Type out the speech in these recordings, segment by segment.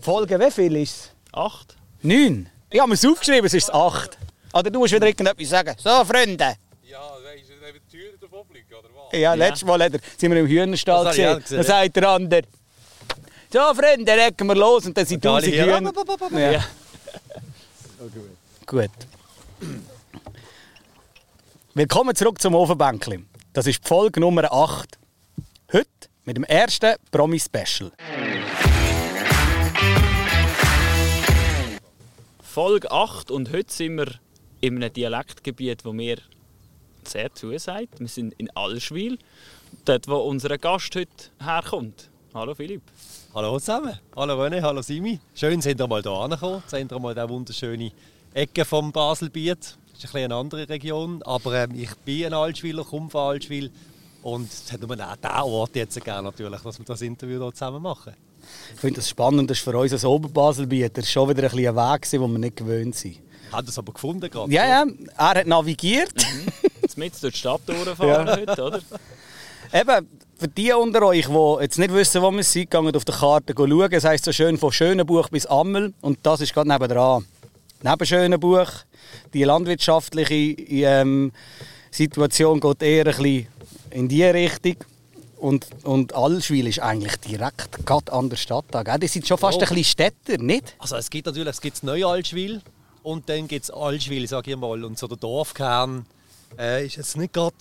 Folge, wie viel ist es? Acht. Neun? Ich habe es aufgeschrieben, es ist acht. Oder du musst wieder irgendetwas sagen. So, Freunde. Ja, weisst du, eben die Tür davon blickt, oder was? Ja, letztes Mal hat er, sind wir im Hühnerstall Das gesehen. gesehen. Dann sagt der andere, so Freunde, legen wir los. Und dann sind alle tausend hier, Hühner. Ja. Gut. Willkommen zurück zum Ofenbänkli. Das ist die Folge Nummer 8. Heute mit dem ersten Promi-Special. Folge 8 und heute sind wir in einem Dialektgebiet, wo mir sehr zusagt. Wir sind in Allschwil, dort wo unser Gast heute herkommt. Hallo Philipp. Hallo zusammen. Hallo René, hallo Simi. Schön, sind ihr mal hier angekommen. Sind ihr mal diese wunderschöne Ecke vom Baselbiet. Das ist ein eine andere Region, aber ähm, ich bin ein Altschwiler, komme von Altschwil. Und es hat nur diesen Ort jetzt gerne natürlich, dass wir das Interview hier zusammen machen. Ich finde das spannend, das ist für uns als Oberbaselbieter schon wieder ein, bisschen ein Weg, den wir nicht gewöhnt sind. Hat das aber gefunden gerade. Ja, ja, er hat navigiert. Jetzt mit durch die Stadt durchfahren Ja. heute, oder? Eben, für die unter euch, die jetzt nicht wissen, wo wir sind, gehen auf der Karte schauen. Es heisst so schön von Schönenbuch bis Ammel. Und das ist gerade nebendran. Neben Schönenbuch, die landwirtschaftliche ähm, Situation geht eher ein bisschen in die Richtung. Und, und Allschwil ist eigentlich direkt gerade an der Stadt. Gell? Die sind schon fast Oh. ein bisschen Städter, nicht? Also es gibt natürlich es gibt Neu-Altschwil und dann gibt es Altschwil, sage ich mal. Und so der Dorfkern äh, ist jetzt nicht gerade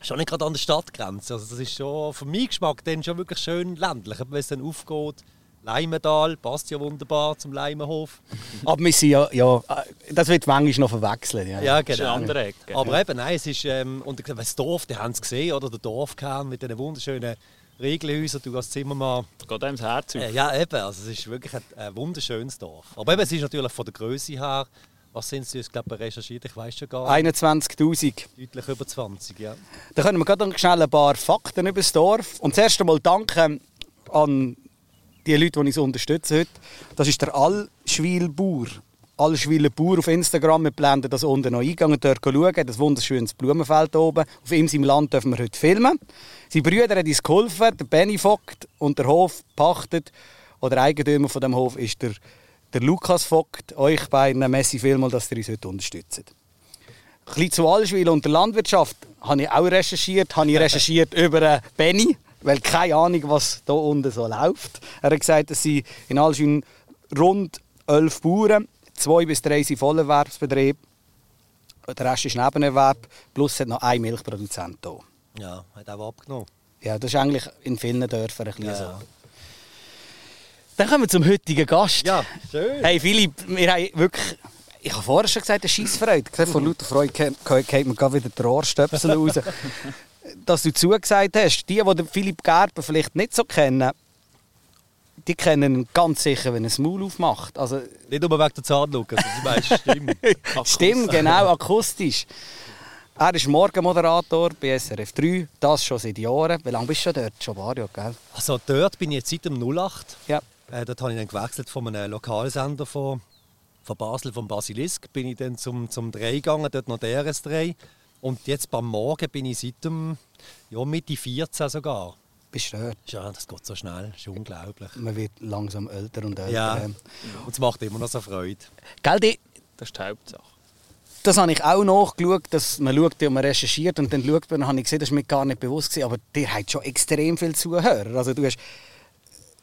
schon nicht gerade an der Stadtgrenze. Also das ist schon für meinen Geschmack dann schon wirklich schön ländlich. Wenn es dann aufgeht, Leimental passt ja wunderbar zum Leimenhof. Aber wir sind ja, ja, das wird manchmal noch verwechselt. Ja. Ja, Das ist eine andere Ecke. Aber eben, nein, es ist, ähm, und das Dorf, die haben es gesehen, oder? Der Dorfkern mit diesen wunderschönen Regelhäusern, du als Zimmermann. Geht einem das Herz auf. Äh, ja, eben, also es ist wirklich ein, ein wunderschönes Dorf. Aber eben, es ist natürlich von der Größe her, was sind sie, ich glaube, recherchiert, ich weiß schon gar nicht, 21'000. deutlich über 20, ja. Da können wir gerade schnell ein paar Fakten über das Dorf. Und zuerst einmal danke an die Leute, die uns unterstützen heute. Das ist der Allschwil-Bauer. Allschwiler Bauer auf Instagram. Wir blenden das unten noch ein. Gehen dort schauen. Das wunderschönes Blumenfeld oben. Auf ihm seinem Land dürfen wir heute filmen. Seine Brüder haben uns geholfen. Der Benny Vogt und der Hof pachtet. Oder Eigentümer von dem Hof ist der, der Lukas Vogt. Euch beiden Messi vielmals, dass ihr uns heute unterstützt. Ein bisschen zu Allschwil und der Landwirtschaft habe ich auch recherchiert. Habe ich recherchiert über äh, Benny, weil keine Ahnung, was da unten so läuft. Er hat gesagt, dass sie in Allschwil rund elf Bauern, zwei bis drei sind Vollerwerbsbetrieb, der Rest ist Nebenerwerb, plus es hat noch ein Milchproduzent hier. Ja, hat auch abgenommen. Ja, das ist eigentlich in vielen Dörfern ein bisschen Ja. so. Dann kommen wir zum heutigen Gast. Ja, schön. Hey Philipp, wir haben wirklich... Ich habe vorher schon gesagt, eine Scheissfreude. Vor lauter Freude geht gerade wieder der Ohrstöpsel raus. Dass du zugesagt hast, die, die Philipp Gerber vielleicht nicht so kennen, die kennen ihn ganz sicher, wenn er das Maul aufmacht. Also, Nicht nur wegen der Zahnlücke, also die meiste Stimme. Stimmt, genau, akustisch. Er ist Morgenmoderator bei SRF 3, das schon seit Jahren. Wie lange bist du schon dort? Schon ein paar Jahre, gell? Also dort bin ich jetzt seit dem 08. Ja. Äh, dort habe ich dann gewechselt von einem Lokalsender von, von Basel, vom Basilisk, bin ich dann zum, zum Dreh gegangen, dort noch der RS3. Und jetzt beim Morgen bin ich seit dem, ja, Mitte 14 sogar. Bist du? Ja, das geht so schnell, das ist unglaublich. Man wird langsam älter und älter. Ja, und es macht immer noch so Freude. Gell, die, Das ist die Hauptsache. das habe ich auch nachgeschaut, dass man schaut und man recherchiert und dann schaut man, dann habe ich gesehen, das war mir gar nicht bewusst gewesen, aber dir hat schon extrem viele Zuhörer. Also du hast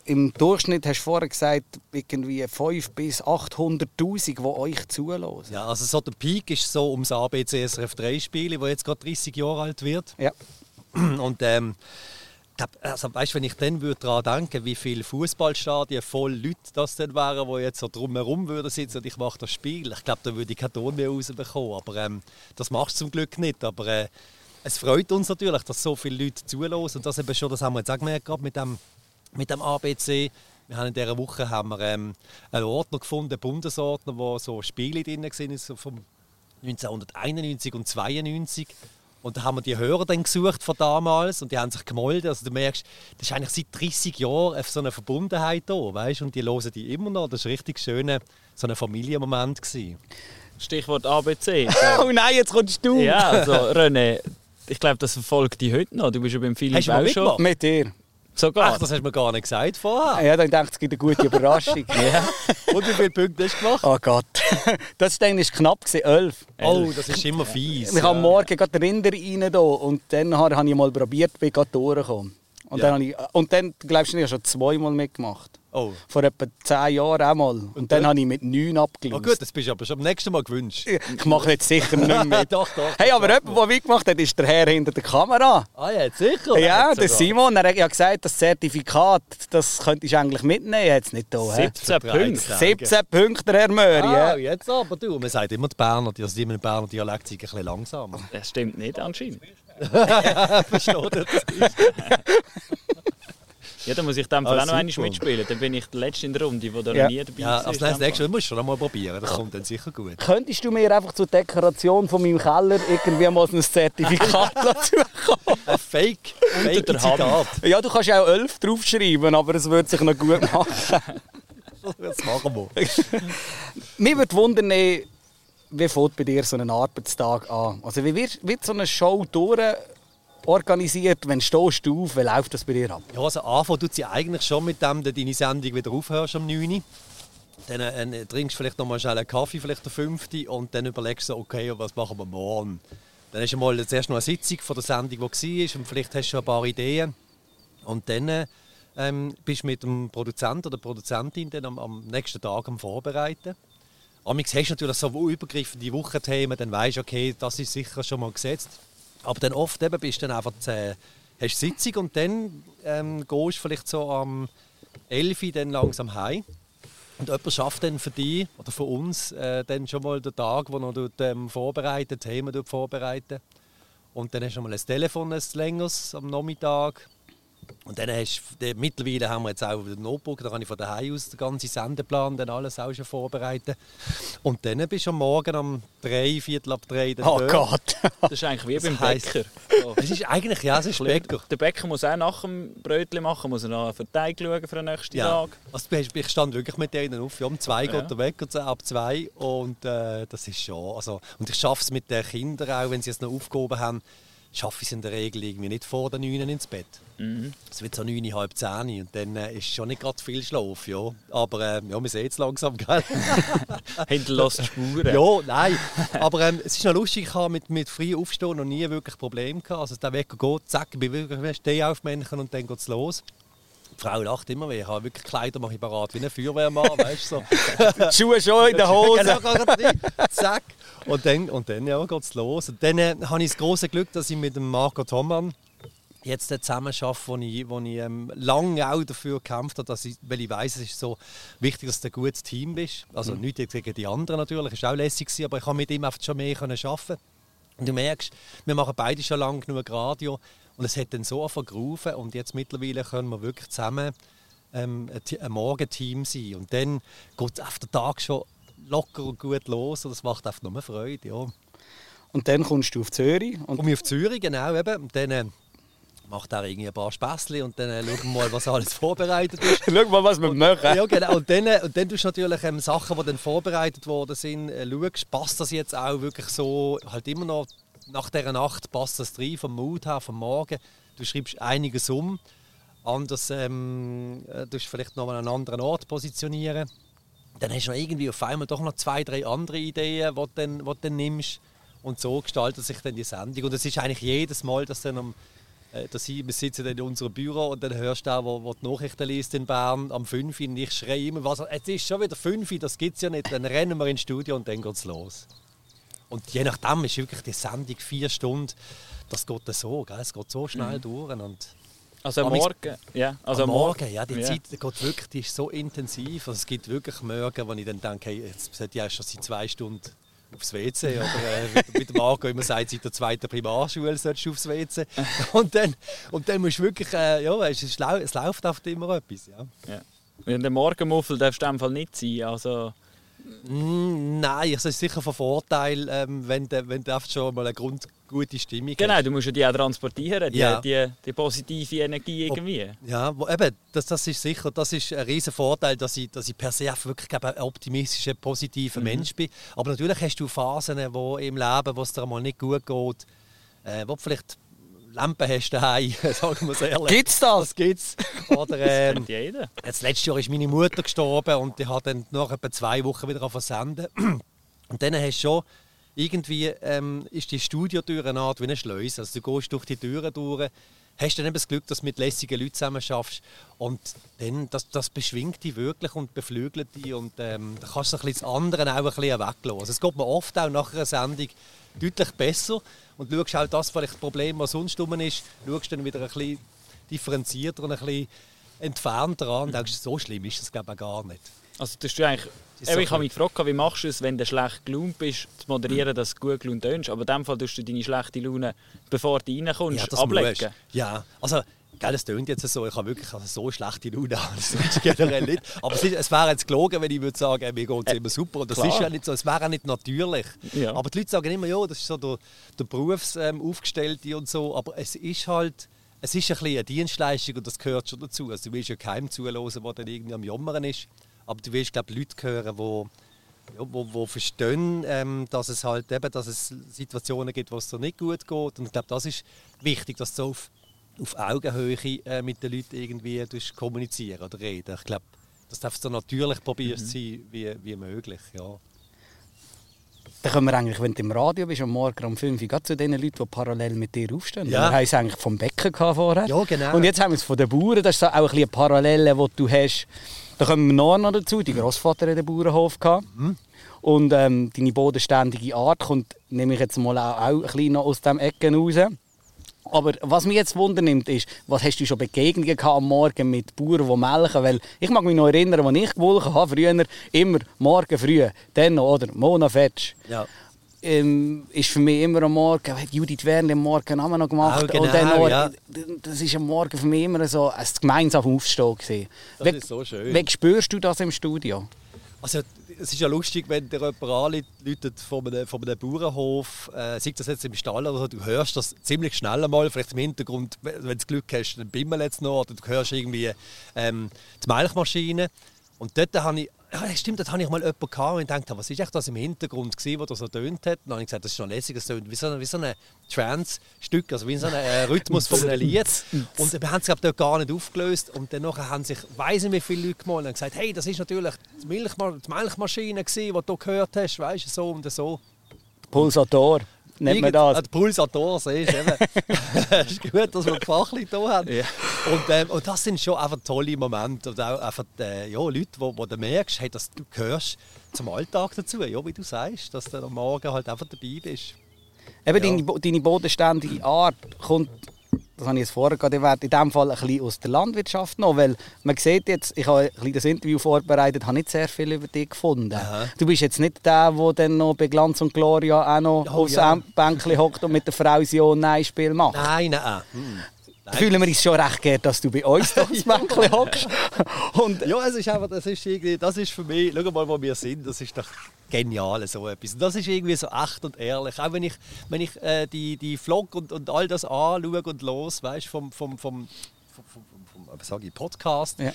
im Durchschnitt hast du vorher gesagt, irgendwie 5 bis 800'000, die euch zulassen. Ja, also so der Peak ist so ums ABC SRF 3 Spiele, wo jetzt gerade 30 Jahre alt wird. Ja. Und ähm, also, weißt, wenn ich dann würde daran denken, wie viele Fußballstadien voll Leute das dann wären, die jetzt so drumherum würden sitzen und ich mache das Spiel, ich glaube, da würde ich keinen Ton mehr rausbekommen. Aber ähm, das machst du zum Glück nicht. Aber äh, es freut uns natürlich, dass so viele Leute zulassen. Und das eben schon, das haben wir jetzt auch gemerkt, gerade mit dem, mit dem ABC. Wir haben in dieser Woche haben wir, ähm, einen Ordner gefunden, einen Bundesordner, wo so Spiele drin waren, so vom 1991 und 92. Und da haben wir die Hörer dann gesucht von damals und die haben sich gemolden. Also du merkst, das ist eigentlich seit 30 Jahren so eine Verbundenheit da, weißt? Und die hören die immer noch. Das war richtig schöner so ein Familienmoment gewesen. Stichwort ABC. Oh nein, jetzt kommst du! ja, also René, ich glaube, das verfolgt dich heute noch. Du bist ja beim Philipp Hast auch schon. mitgemacht? Mit dir. Sogar. Ach, das hast du mir gar nicht gesagt vorher. Ja, dann dachte ich, es gibt eine gute Überraschung. Ja. Und wie viele Punkte hast du gemacht? Oh Gott. Das war knapp, gewesen, elf. Oh, das ist immer fies. Ich habe am Morgen gerade Rinder rein da, und dann habe ich mal probiert, bin gerade durchgekommen. Und, Ja. dann, habe ich, und dann, glaubst du nicht, ich habe schon zweimal mitgemacht. Oh. Vor etwa zehn Jahren auch mal. Und, dann dann? habe ich mit neun Oh abgelöst. gut, das bist du aber schon am nächsten Mal gewünscht. Ich mache jetzt sicher nicht mehr mit. doch, doch. Hey, aber jemand, der mitgemacht hat, ist der Herr hinter der Kamera. Ah ja, sicher. Ja, Jetzt der sogar. Simon, er hat ja gesagt, das Zertifikat, das könntest du eigentlich mitnehmen. Es nicht da. hä? 17 Punkte. 17 Punkte, Herr Möri. Ah, ja. jetzt aber du. Man sagt immer, die Berner, die, also dem Berner Dialekt sind ein bisschen langsamer. Das stimmt nicht anscheinend. Versteht ihr? Ja, dann muss ich dann Ah, auch noch einmal mitspielen. Dann bin ich der Letzte in der Runde, der da Ja. noch nie dabei Ja, war. also das nächste Mal musst du schon einmal probieren. Das kommt dann sicher gut. Könntest du mir einfach zur Dekoration von meinem Keller irgendwie mal so ein Zertifikat zukommen? Ein Fake, Fake. Zitat. Ja, du kannst ja auch 11 draufschreiben, aber es würde sich noch gut machen. Das machen wir. Mich würde wundern, eh, wie fängt bei dir so ein Arbeitstag an? Also wie wird, wird so eine Show durch organisiert, wenn stehst du auf, wie läuft das bei dir ab? Ja, also anfangen tut sie eigentlich schon mit dem, dass deine Sendung wieder aufhörst am 9. Uhr. Dann äh, trinkst du vielleicht noch mal schnell einen Kaffee, vielleicht der 5. und dann überlegst du, okay, was machen wir morgen? Dann hast du mal zuerst noch eine Sitzung von der Sendung, die war und vielleicht hast du schon ein paar Ideen. Und dann ähm, bist du mit dem Produzenten oder der Produzentin dann am, am nächsten Tag am Vorbereiten. Amix hast du natürlich so übergreifende Wochenthemen, dann weißt du, okay, das ist sicher schon mal gesetzt. Aber dann oft eben bist du dann einfach äh, hast Sitzung und dann ähm, gehst du vielleicht so am 11 Uhr dann langsam heim. Und jemand schafft dann für dich oder für uns äh, dann schon mal den Tag, wo dort, ähm, vorbereitet, Themen vorbereiten. Und dann hast du mal ein Telefon, ein längeres am Nachmittag. Und dann hast du, mittlerweile haben wir jetzt auch den Notebook, da kann ich von daheim aus den ganzen Sendeplan dann alles auch schon vorbereiten. Und dann bist du am Morgen um drei, Viertel ab drei dann Oh dort. Gott! Das ist eigentlich wie Das beim heisst- Bäcker. So. Das ist eigentlich, ja, es ist Bäcker. Der Bäcker muss auch nach dem Brötchen machen, muss er noch für den Teig schauen für den nächsten Ja. Tag. Also, ich stand wirklich mit denen auf. Ja, um zwei Ja. geht der Wecker, so ab zwei. Und äh, das ist schon. Also, und ich schaffe es mit den Kindern auch, wenn sie es noch aufgehoben haben, schaffe ich es in der Regel irgendwie nicht vor der 9 ins Bett. Mhm. Es wird so 9, halb 10 und dann äh, ist schon nicht gerade viel Schlaf. Ja. Aber äh, ja, wir sehen es langsam, gell? Hinterlässt Spuren. ja, nein. Aber ähm, es ist noch lustig, ich habe mit, mit früh aufstehen noch nie wirklich Probleme gehabt. Also der Wecker geht, zack, ich bin wirklich Stehaufmännchen und dann geht es los. Die Frau lacht immer, weil ich habe wirklich Kleider mache ich parat wie ein Feuerwehrmann, weißt du. So. Schuhe schon in der Hose. Genau. Zack. Und dann, und dann ja, geht es los. Und dann äh, habe ich das große Glück, dass ich mit dem Marco Thomann jetzt zusammen arbeite, wo ich, wo ich ähm, lange auch dafür gekämpft habe, dass ich, weil ich weiß, es ist so wichtig, dass du ein gutes Team bist. Also Mhm. nicht gegen die anderen natürlich, ist auch lässig gewesen, aber ich habe mit ihm einfach schon mehr können arbeiten. Und du merkst, wir machen beide schon lange genug Radio und es hat dann so vergrufen und jetzt mittlerweile können wir wirklich zusammen ähm, ein, ein Morgenteam sein. Und dann geht auf den Tag schon locker und gut los und das macht einfach nur Freude. Ja. Und dann kommst du auf Zürich. Und Komme ich auf Zürich, genau, eben. Und dann äh, macht er irgendwie ein paar Späßchen und dann äh, schauen wir mal, was alles vorbereitet ist. schau mal, was wir machen. Ja, genau. Und dann, äh, und dann tust du natürlich ähm, Sachen, die dann vorbereitet worden sind, äh, schaust, passt das jetzt auch wirklich so, halt immer noch nach dieser Nacht, passt das rein, vom Mut her, vom Morgen. Du schreibst einiges um, anders ähm, äh, du vielleicht noch an einen anderen Ort positionieren. Dann hast du irgendwie auf einmal doch noch zwei, drei andere Ideen, die du dann, die du dann nimmst. Und so gestaltet sich dann die Sendung. Und es ist eigentlich jedes Mal, dass dann am äh, dass ich, wir sitzen in unserem Büro und dann hörst du auch, wo, wo die Nachrichten liest in Bern am 5 Uhr und ich schreie immer, was, es ist schon wieder 5 Uhr, das gibt es ja nicht. Dann rennen wir ins Studio und dann geht es los. Und je nachdem ist wirklich die Sendung vier Stunden, das geht dann so, gell? es geht so schnell durch. Und Also am Morgen, ja. Also am Morgen, ja, die Ja. Zeit die geht wirklich, die ist so intensiv. Also es gibt wirklich Morgen, wo ich dann denke, hey, jetzt sollte ich schon seit zwei Stunden aufs WC. Oder äh, der Marco immer sagt, seit der zweiten Primarschule solltest du aufs WC. Und dann, und dann musst du wirklich, äh, ja, es, lau es läuft oft immer etwas. Ja. Ja. Und der Morgenmuffel darfst du in dem Fall nicht sein. Also, Mm, nein, es ist sicher von Vorteil, ähm, wenn du, wenn du schon mal eine Grund, gute Stimmung genau, hast. du musst ja die auch transportieren, die, Ja. die, die positive Energie irgendwie. Ja, wo, eben, das, das ist sicher, das ist ein riesen Vorteil, dass ich, dass ich per se wirklich glaube, ein optimistischer, positiver Mensch bin. Aber natürlich hast du Phasen wo im Leben, wo es dir mal nicht gut geht, äh, wo du vielleicht Lampen hast daheim, sagen wir es ehrlich. Gibt's das? Das gibt's. Oder, ähm, Kennt jeder. Jetzt, letztes Jahr ist meine Mutter gestorben und ich habe dann nach etwa zwei Wochen wieder versenden. Und dann hast du schon irgendwie ähm, ist die Studiotür eine Art wie eine Schleuse. Also du gehst durch die Türen durch, hast dann eben das Glück, dass du mit lässigen Leuten zusammen schaffst und dann, das, das beschwingt dich wirklich und beflügelt dich und ähm, da kannst du ein bisschen das andere auch ein bisschen. Also es geht mir oft auch nach einer Sendung deutlich besser und schaust halt das vielleicht Problem, was sonst rum ist, schaust dann wieder ein bisschen differenzierter und ein bisschen entfernter an und denkst, so schlimm ist das glaube ich gar nicht. Also tust du eigentlich, Ist eben, so ich habe mich gefragt, wie machst du es, wenn du schlecht gelaunt bist, zu moderieren, dass du gut gelaunt tönst. Aber in dem Fall tust du deine schlechte Laune, bevor du reinkommst, ablegen. musst. Ja, also Gell, das tönt jetzt so, ich habe wirklich also so schlechte Laune, das ist generell nicht. Aber es, ist, es wäre jetzt gelogen, wenn ich würde sagen, äh, mir geht es immer super. Und das klar. ist ja nicht so, es wäre auch nicht natürlich. Ja. Aber die Leute sagen immer, ja, das ist so der, der Berufsaufgestellte und so. Aber es ist halt, es ist ein bisschen eine Dienstleistung und das gehört schon dazu. Also du willst ja keinem zuhören, der dann irgendwie am Jammern ist. Aber du willst, glaube Leute hören, die wo, wo verstehen, ähm, dass es halt eben, dass es Situationen gibt, wo es dir nicht gut geht. Und ich glaube, das ist wichtig, dass du auf, auf Augenhöhe äh, mit den Leuten irgendwie kommunizieren oder reden. Ich glaube, dass du so natürlich probierst zu sein wie, wie möglich. Ja. Dann können wir eigentlich, wenn du im Radio bist, am Morgen um 5 Uhr, zu den Leuten, die parallel mit dir aufstehen. Ja. Wir haben es eigentlich vom gehabt vorher. Ja, genau. Und jetzt haben wir es von den Bauern. Das ist so auch ein bisschen eine Parallele, die du hast. Da kommen wir noch noch dazu. Dein Großvater hat einen Bauernhof gehabt. Mhm. Und ähm, deine bodenständige Art kommt, nehme ich jetzt mal auch, auch ein bisschen noch aus dem Ecken raus. Aber was mich jetzt wundernimmt, ist, was hast du schon Begegnungen gehabt am Morgen mit Bauern, die melken? Weil ich mag mich noch erinnern, als ich gewolken habe, früher immer morgen früh, dann noch, oder Mona Fetsch. Ja. Ähm, ist für mich immer am Morgen, hat Judith Werle am Morgen auch noch gemacht. Oh, genau, und dann noch, ja. Das ist am Morgen für mich immer so ein gemeinsames Aufstehen. gewesen. Das wie, ist so schön. Wie spürst du das im Studio? Also, es ist ja lustig, wenn dir jemand anläutet von einem, von einem Bauernhof, äh, sei das jetzt im Stall oder so, du hörst das ziemlich schnell einmal, vielleicht im Hintergrund, wenn du Glück hast, dann bimmelt jetzt noch, oder du hörst irgendwie ähm, die Milchmaschine. Und dort habe ich, ja, stimmt, dort habe ich mal jemanden gehabt und dachte, was ist echt das im Hintergrund gewesen, wo das so tönt hat? Und dann habe ich gesagt, das ist schon lässig, das tönt wie so ein, wie so ein Trance-Stück, also wie so ein äh, Rhythmus von einem Lied. Und wir haben es glaub, dort gar nicht aufgelöst und dann haben sich, weiss nicht wie viele Leute gemalt und gesagt, hey, das ist natürlich die, Milchma die Milchmaschine gewesen, die du gehört hast, weißt du, so und so. Pulsator, nennt man das. äh, Der Pulsator, siehst. Es ist gut, dass wir fachlich da haben. Ja. Und, ähm, und das sind schon einfach tolle Momente. Und auch einfach, äh, ja, Leute, wo, wo du merkst, hey, dass du gehörst zum Alltag dazu. Ja, wie du sagst, dass du am Morgen halt einfach dabei bist. Eben Ja. deine, deine bodenständige Art kommt, das habe ich jetzt vorher gerade erwähnt, in dem Fall ein bisschen aus der Landwirtschaft noch, weil man sieht jetzt, ich habe ein bisschen das Interview vorbereitet, habe nicht sehr viel über dich gefunden. Aha. Du bist jetzt nicht der, der dann noch bei Glanz und Gloria auch noch Oh, aufs ja. Bänkchen hockt und mit der Frau Ja- und Nein-Spiel macht. Nein, nein. Hm. Fühlen wir uns schon recht gern, dass du bei uns da aufs Bänkchen hockst. Und Ja, es ist einfach, das ist irgendwie, das ist für mich, schau mal, wo wir sind, das ist doch genial, so etwas. Und das ist irgendwie so echt und ehrlich. Auch wenn ich, wenn ich äh, die, die Vlog und, und all das anschaue und los, weißt vom, vom, vom, vom, vom, vom, vom was sag ich, Podcast, Ja.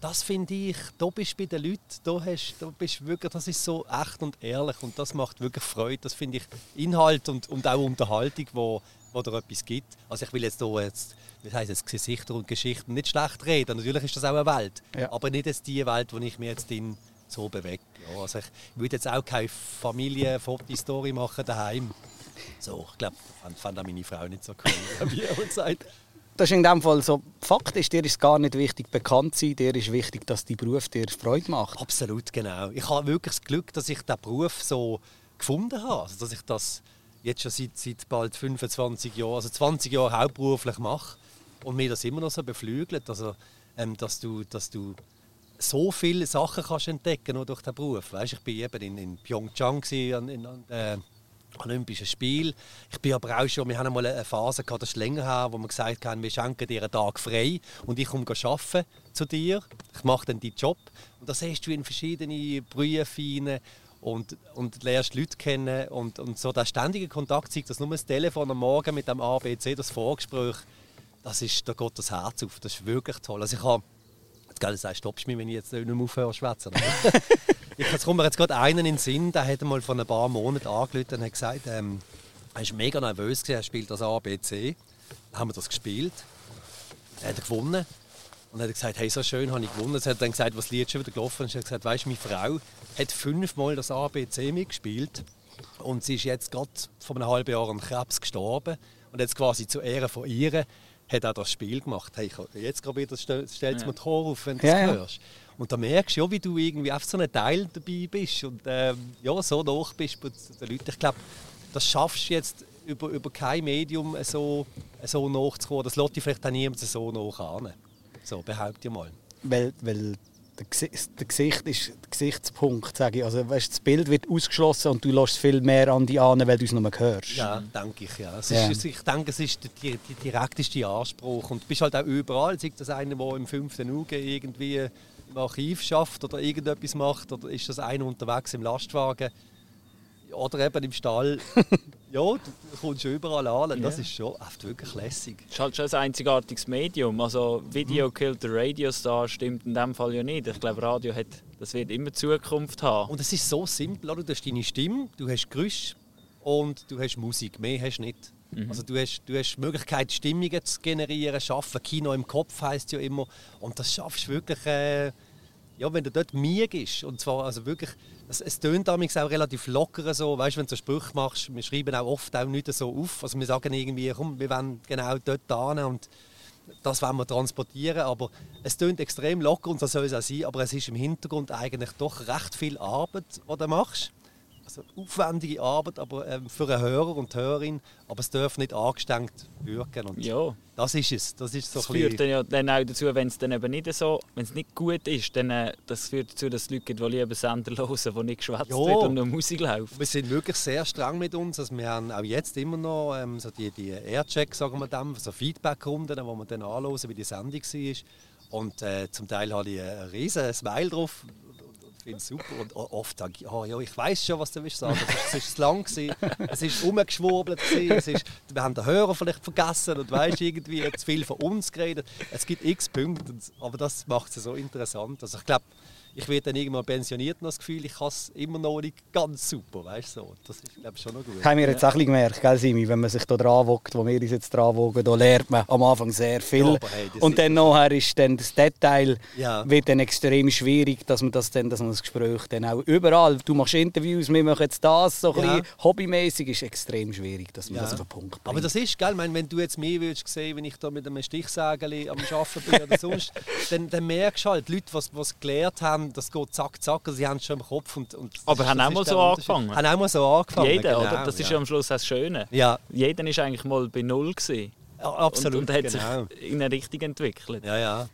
das finde ich, da bist du bei den Leuten, da, hast, da bist du wirklich, das ist so echt und ehrlich und das macht wirklich Freude. Das finde ich Inhalt und, und auch Unterhaltung, wo, wo dir etwas gibt. Also ich will jetzt hier jetzt, wie heißt es, Gesichter und Geschichten nicht schlecht reden. Natürlich ist das auch eine Welt, Ja. aber nicht jetzt die Welt, wo ich mich jetzt in so bewege. Ja, also ich würde jetzt auch keine Familie-Fotostory machen daheim. So, ich glaube, fand, fand auch meine Frau nicht so cool, das ist in dem Fall so, Fakt ist, dir ist gar nicht wichtig, bekannt zu sein, dir ist wichtig, dass dein Beruf dir Freude macht. Absolut, genau. Ich habe wirklich das Glück, dass ich diesen Beruf so gefunden habe. Also, dass ich das jetzt schon seit, seit bald 25 Jahren, also 20 Jahre hauptberuflich mache und mir das immer noch so beflügelt. Also, ähm, dass, du, dass du so viele Sachen kannst entdecken nur durch den Beruf. Weißt, ich bin eben in, in Pyeongchang gewesen, in, an äh, Olympischen Spiel. Ich bin aber auch schon, wir haben einmal eine Phase gehabt, das länger her, wo wir gesagt haben, wir schenken dir einen Tag frei und ich komme arbeiten zu dir. Ich mache dann deinen Job. Und das siehst du in verschiedene Berufe und, und lernst Leute kennen. Und, und so der ständige Kontakt zeigt, dass nur das Telefon am Morgen mit dem ABC, das Vorgespräch, das ist, da geht das Herz auf. Das ist wirklich toll. Also ich habe Jetzt das heißt, stoppst mich, wenn ich jetzt nicht mehr aufhöre zu schwätzen. Jetzt kommt mir jetzt gerade einen in den Sinn, der hat mal vor ein paar Monaten angerufen und hat gesagt, ähm, er ist mega nervös gewesen, er spielt das ABC. haben wir das gespielt. Dann hat er gewonnen. Und dann hat er gesagt, hey, so schön habe ich gewonnen. Er hat dann gesagt, was Lied schon wieder gelaufen ist. Er hat gesagt, weißt du, meine Frau hat fünfmal das ABC mitgespielt. Und sie ist jetzt gerade vor einem halben Jahr an Krebs gestorben. Und jetzt quasi zu Ehren von ihr hat er das Spiel gemacht. Hey, jetzt gerade wieder stellst du ja. mir die auf, wenn du ja, das hörst. Und da merkst du ja, wie du irgendwie auf so einem Teil dabei bist und ähm, ja, so nach bist bei den Leuten. Ich glaube, das schaffst du jetzt über, über kein Medium so, so nachzukommen. Das lässt dich vielleicht auch niemand so nach an. So, behaupte ich mal. Weil, weil der, Gesicht ist der Gesichtspunkt, sage ich. Also, weißt, das Bild wird ausgeschlossen und du lässt viel mehr an die an, weil du es nur hörst. Ja, denke ich. Ja. ja. Ist, ich denke, es ist der, der, der, direkteste Anspruch. Und du bist halt auch überall. Sei das einer, der im fünften Auge irgendwie im Archiv schafft oder irgendetwas macht, oder ist das einer unterwegs im Lastwagen oder eben im Stall. ja, du kommst überall an. Das ist schon oft wirklich lässig. Es ist halt schon ein einzigartiges Medium. Also Video mhm. killt the Radio Star stimmt in dem Fall ja nicht. Ich glaube, Radio hat, das wird immer Zukunft haben. Und es ist so simpel. Du hast deine Stimme, du hast Geräusche und du hast Musik. Mehr hast du nicht. Mhm. Also du hast, du hast die Möglichkeit, Stimmungen zu generieren, schaffen. Kino im Kopf heißt ja immer. Und das schaffst du wirklich, äh, ja, wenn du dort miegst. Und zwar also wirklich es, es tönt auch relativ locker so, weißt, wenn du so Sprüche machst, wir schreiben auch oft auch nicht so auf, also wir sagen irgendwie, komm, wir wollen genau dort hin und das wollen wir transportieren, aber es tönt extrem locker und so soll es auch sein, aber es ist im Hintergrund eigentlich doch recht viel Arbeit, die du machst also aufwendige Arbeit aber, ähm, für einen Hörer und Hörerin, aber es darf nicht angestrengt wirken. Und ja. Das ist es. Das, ist so das führt dann ja dann auch dazu, wenn es dann eben nicht so, wenn es nicht gut ist, dann äh, das führt dazu, dass Leute gibt, die lieber Sender hören, wo nicht geschwätzt ja. wird und nur Musik läuft. Wir sind wirklich sehr streng mit uns. Also wir haben auch jetzt immer noch ähm, so die, die Aircheck, sagen wir dem, so Feedback-Runden, wo wir dann anschauen, wie die Sendung war. Und äh, zum Teil habe ich ein riesen Smile drauf, finde es super. Und oft sage ich, oh, ja, ich weiß schon, was du willst sagen. Es ist zu lang, es ist umgeschwurbelt, es ist, wir haben den Hörer vielleicht vergessen und weißt irgendwie zu viel von uns geredet. Es gibt x Punkte, aber das macht es so interessant. Also ich glaube, ich werde dann irgendwann pensioniert und das Gefühl, ich kann es immer noch nicht ganz super, weißt so. Das ist, glaube ich, schon noch gut. Haben wir jetzt auch ein gemerkt, gell, Simi, wenn man sich da dran wogt, wo wir uns jetzt dran wogen, da lernt man am Anfang sehr viel. Ja, hey, und dann nachher ist dann das Detail ja. wird dann extrem schwierig, dass man das dann, dass man das Gespräch dann auch überall, du machst Interviews, wir machen jetzt das, so ein ja. hobbymäßig, ist extrem schwierig, dass man ja. das auf den Punkt bringt. Aber das ist, gell, wenn du jetzt mehr würdest sehen, wenn ich da mit einem Stichsägel am Arbeiten bin oder sonst, dann, dann merkst du halt, die Leute, die was gelernt haben, das geht zack, zack, also sie haben es schon im Kopf. Und, und Aber haben auch mal so angefangen? Haben auch mal so angefangen, Jeder, genau, oder? Das ist ja am Schluss das Schöne. Ja. Jeder ist eigentlich mal bei Null gewesen. Ja, absolut, und, und hat genau. sich in eine Richtung entwickelt. Ja, ja.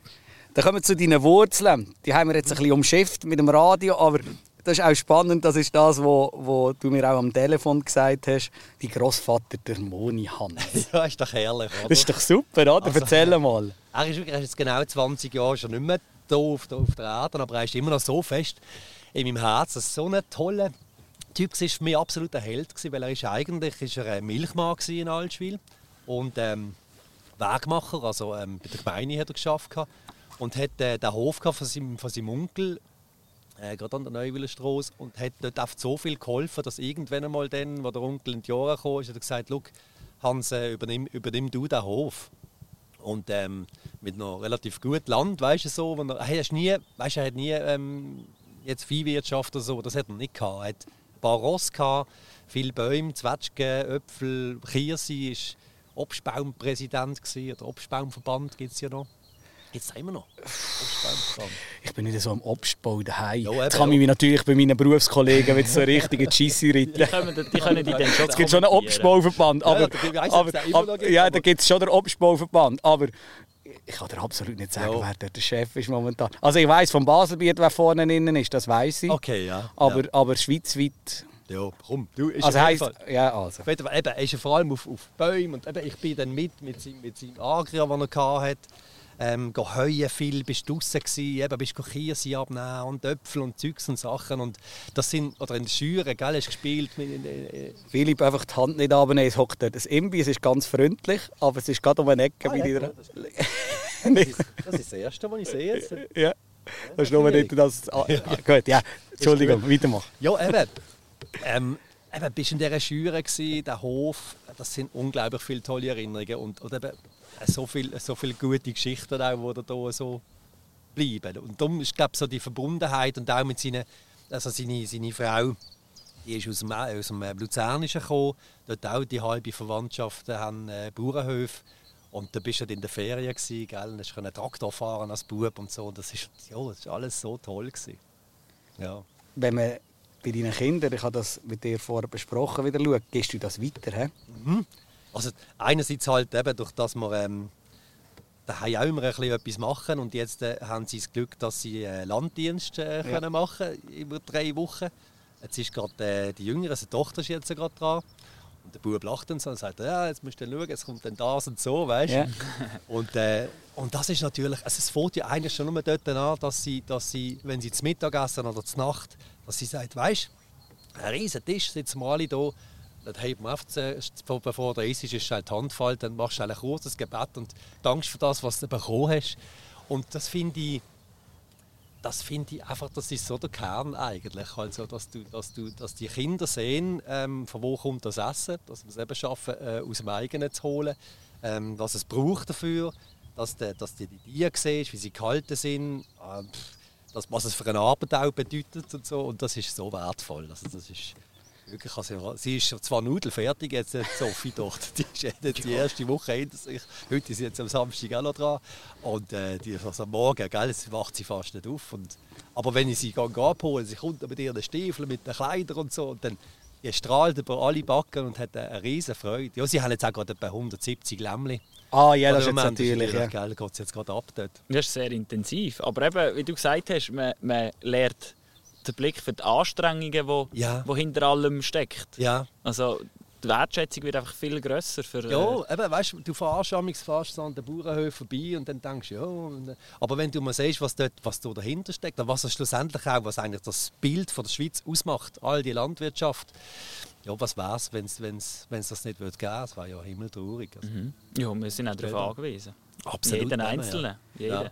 Dann kommen wir zu deinen Wurzeln. Die haben wir jetzt ein bisschen umschifft mit dem Radio, aber das ist auch spannend. Das ist das, was wo du mir auch am Telefon gesagt hast. Die Großvater der Moni Hans. ja, ist doch herrlich, oder? Das ist doch super, oder? Also, Erzähl mal. Er ist wirklich jetzt genau 20 Jahre schon nicht mehr hier auf der, auf der Erde, aber er ist immer noch so fest in meinem Herzen. Das ist so ein toller Typ war für mich absolut ein Held, weil er ist eigentlich ist er ein Milchmann in Altschwil und ähm, Wegmacher, also ähm, bei der Gemeinde hat er geschafft und hat äh, den Hof von seinem, von seinem Onkel äh, gerade an der Neuwillenstraße und hat dort oft so viel geholfen, dass irgendwann einmal dann, wo der Onkel in die Jahre kam, hat er gesagt, Hans, äh, übernimm, übernimm du den Hof und ähm, mit noch relativ gut Land, weißt du so, wo er, hey, nie, weißt, er hat nie ähm, jetzt Viehwirtschaft oder so, das hat er nicht gehabt. Er hat ein paar Ross gehabt, viele Bäume, Zwetschgen, Äpfel, Kirse, ist Obstbaumpräsident oder Obstbaumverband gibt es ja noch. Gibt es immer noch? Ich bin nicht so am Obstbau daheim. Ja, Jetzt kann ich mich natürlich bei meinen Berufskollegen mit so richtigen Cheesy reiten. Die können, die können die dann schon Es gibt schon einen Obstbauverband. Aber, ja, aber, aber, ja, da gibt es schon den Obstbauverband. Aber ich kann dir absolut nicht sagen, ja. wer der, der Chef ist momentan. Also ich weiß vom Baselbiet, wer vorne innen ist, das weiß ich. Okay, ja. Aber, ja. aber schweizweit... Ja, komm, du ist also heisst, ja, also. Eben, er ist ja vor allem auf, auf Bäumen und eben, ich bin dann mit, mit seinem, mit seinem Agria, den er hatte ähm, heuen viel, bist du draußen gewesen, eben, bist Kirse abnehmen und Äpfel und Zeugs und Sachen und das sind, oder in der Schüre, gell, hast gespielt. Mit, äh, Philipp, einfach die Hand nicht abnehmen, es hockt dort. Das Imbiss ist ganz freundlich, aber es ist gerade um eine Ecke ah, bei dir. Das, ist, das ist das Erste, was ich sehe jetzt. Ja, das ist nur nicht das... Ah, gut, ja, Entschuldigung, weitermachen. Ja, eben. Ähm, eben, bist in dieser Schüre, der Hof, das sind unglaublich viele tolle Erinnerungen und, und eben so viele so viel gute Geschichten auch, die da so bleiben. Und darum ist glaube so die Verbundenheit und auch mit seinen, also seine, seine Frau, die ist aus dem, aus dem Luzernischen gekommen, dort auch die halbe Verwandtschaft haben äh, Bauernhöfe und da bist du in der Ferien gsi, gell, hast einen Traktor fahren als Bub und so. Das ist, ja, das ist alles so toll gewesen. Ja. Wenn man bei deinen Kindern, ich habe das mit dir vorher besprochen, wieder schaut, gehst du das weiter? He? Mhm. Also einerseits halt eben durch das wir ähm, daheim auch immer ein bisschen etwas machen und jetzt äh, haben sie das Glück, dass sie äh, Landdienst äh, ja. können machen über drei Wochen. Jetzt ist gerade äh, die Jüngere, also die Tochter ist jetzt gerade dran. Und der Bub lacht dann so und sagt, ja, jetzt musst du schauen, jetzt kommt dann das und so, weißt ja. und, äh, und das ist natürlich, also es fängt ja eigentlich schon nur dort an, dass sie, dass sie, wenn sie zum Mittagessen oder zur Nacht, dass sie sagt, weißt du, ein riesen Tisch, sitzen wir alle hier, dann hebt man auf, bevor der ist, ist halt die Hand dann machst du ein kurzes Gebet und dankst für das, was du bekommen hast. Und das finde ich, das finde ich einfach, das ist so der Kern eigentlich, also, dass, du, dass, du, dass die Kinder sehen, ähm, von wo kommt das Essen, dass wir es eben schaffen, äh, aus dem eigenen zu holen, ähm, was es braucht dafür, dass, de, dass du die Tiere siehst, wie sie gehalten sind, äh, das, was es für eine Arbeit auch bedeutet und so, und das ist so wertvoll. Also, das ist, Wirklich, also, sie ist zwar nudelfertig, jetzt Sophie dort. Die ist jetzt die erste Woche hinter sich. Heute ist sie jetzt am Samstag auch noch dran. Und äh, die, also am Morgen gell, wacht sie fast nicht auf. Und, aber wenn ich sie abhole, sie kommt mit ihren Stiefeln, mit den Kleidern und so, und dann die strahlt über alle Backen und hat eine riesige Freude. Ja, sie haben jetzt auch gerade etwa 170 Lämmchen. Ah ja, das ist jetzt natürlich. Ja. Gell, geht jetzt gerade ab dort. Das ist sehr intensiv. Aber eben, wie du gesagt hast, man, man lernt der Blick für die Anstrengungen, die ja. Wo hinter allem steckt. Ja. Also die Wertschätzung wird einfach viel grösser für. Ja, äh, eben, weißt, du fährst fast an den Bauernhöfen vorbei und dann denkst du, ja. Und, äh, aber wenn du mal siehst, was dort, was da dahinter steckt, was es schlussendlich auch, was eigentlich das Bild von der Schweiz ausmacht, all die Landwirtschaft, ja, was wäre es, wenn es das nicht würde geben? Es wäre ja himmeltraurig. Also. Mhm. Ja, wir sind auch darauf angewiesen. Absolut. Jeden Einzelnen. Ja. Jeden. Ja.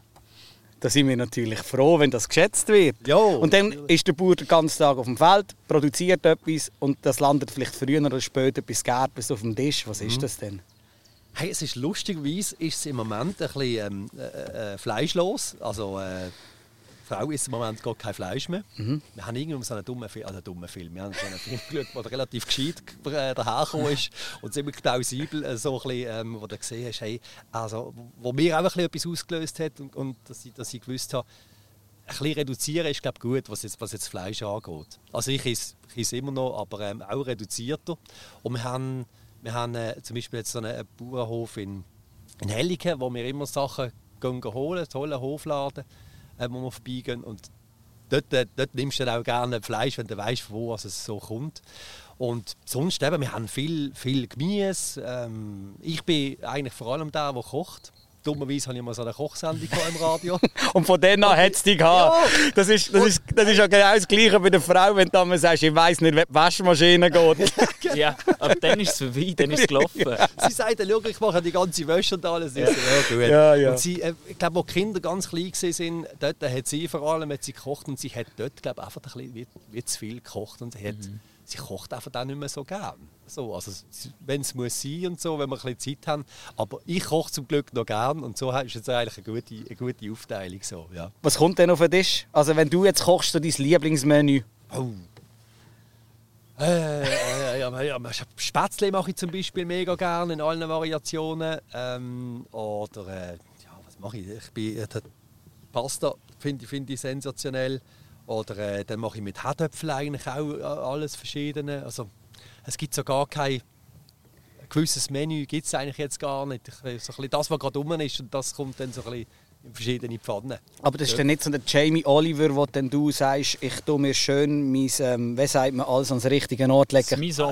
Da sind wir natürlich froh, wenn das geschätzt wird. Jo, und dann ist der Bauer den ganzen Tag auf dem Feld, produziert etwas und das landet vielleicht früher oder später bis Gärtens auf dem Tisch. Was ist mhm. das denn? Hey, es ist lustigerweise ist es im Moment ein bisschen ähm, äh, äh, fleischlos. Also, äh, Frau isst im Moment gar kein Fleisch mehr. Mhm. Wir haben irgendwie so einen dummen Film, also einen dummen Film, wir haben so einen Film geschaut, der relativ gescheit äh, dahergekommen ist und ziemlich plausibel, äh, so ein bisschen, ähm, wo du gesehen hast, hey, also, wo mir auch ein bisschen etwas ausgelöst hat und, und dass, ich, dass ich gewusst habe, ein bisschen reduzieren ist glaube gut, was jetzt, was jetzt Fleisch angeht. Also ich esse, ich immer noch, aber ähm, auch reduzierter. Und wir haben, wir haben äh, zum Beispiel jetzt so einen, Bauernhof in, in Helliken, wo wir immer Sachen gehen holen, einen tollen Hofladen äh, wo wir vorbeigehen. Und dort, äh, dort nimmst du dann auch gerne Fleisch, wenn du weißt, wo es so kommt. Und sonst eben, wir haben viel, viel Gemüse. Ähm, ich bin eigentlich vor allem der, der kocht. Dummerweise habe ich mal so eine Kochsendung im Radio. und von denen an hat es dich gehabt. Ja. Das ist, das, ist, das ist ja genau das Gleiche bei der Frau, wenn du dann sagst, ich weiss nicht, wie die Waschmaschine geht. ja, aber dann ist es vorbei, dann ist es gelaufen. Ja. Sie sagt, schau, ich mache die ganze Wäsche und alles. Ja. ja, gut. Ja, ja. Und sie, äh, ich glaube, als die Kinder ganz klein waren, dort hat sie vor allem hat sie gekocht und sie hat dort, glaube einfach ein bisschen wie, wie zu viel gekocht. Und sie hat, mhm sie kocht einfach auch nicht mehr so gern. So, also, wenn es muss sein und so, wenn wir ein bisschen Zeit haben. Aber ich koche zum Glück noch gern und so ist jetzt eigentlich eine gute, eine gute Aufteilung. So, ja. Was kommt denn auf den Tisch? Also wenn du jetzt kochst, so dein Lieblingsmenü? Oh. Äh, äh, ja, ja, Spätzle mache ich zum Beispiel mega gerne in allen Variationen. Ähm, oder äh, ja, was mache ich? ich bin, äh, Pasta finde find ich sensationell. Oder äh, dann mache ich mit Herdöpfeln eigentlich auch äh, alles Verschiedene. Also, es gibt so gar kein gewisses Menü, gibt es eigentlich jetzt gar nicht. So das, was gerade rum ist, und das kommt dann so ein bisschen verschiedene Pfannen. Aber das ist dann nicht so der Jamie Oliver, wo dann du sagst, ich tue mir schön mein, ähm, wie sagt man, alles ans richtige Ort legen. Mise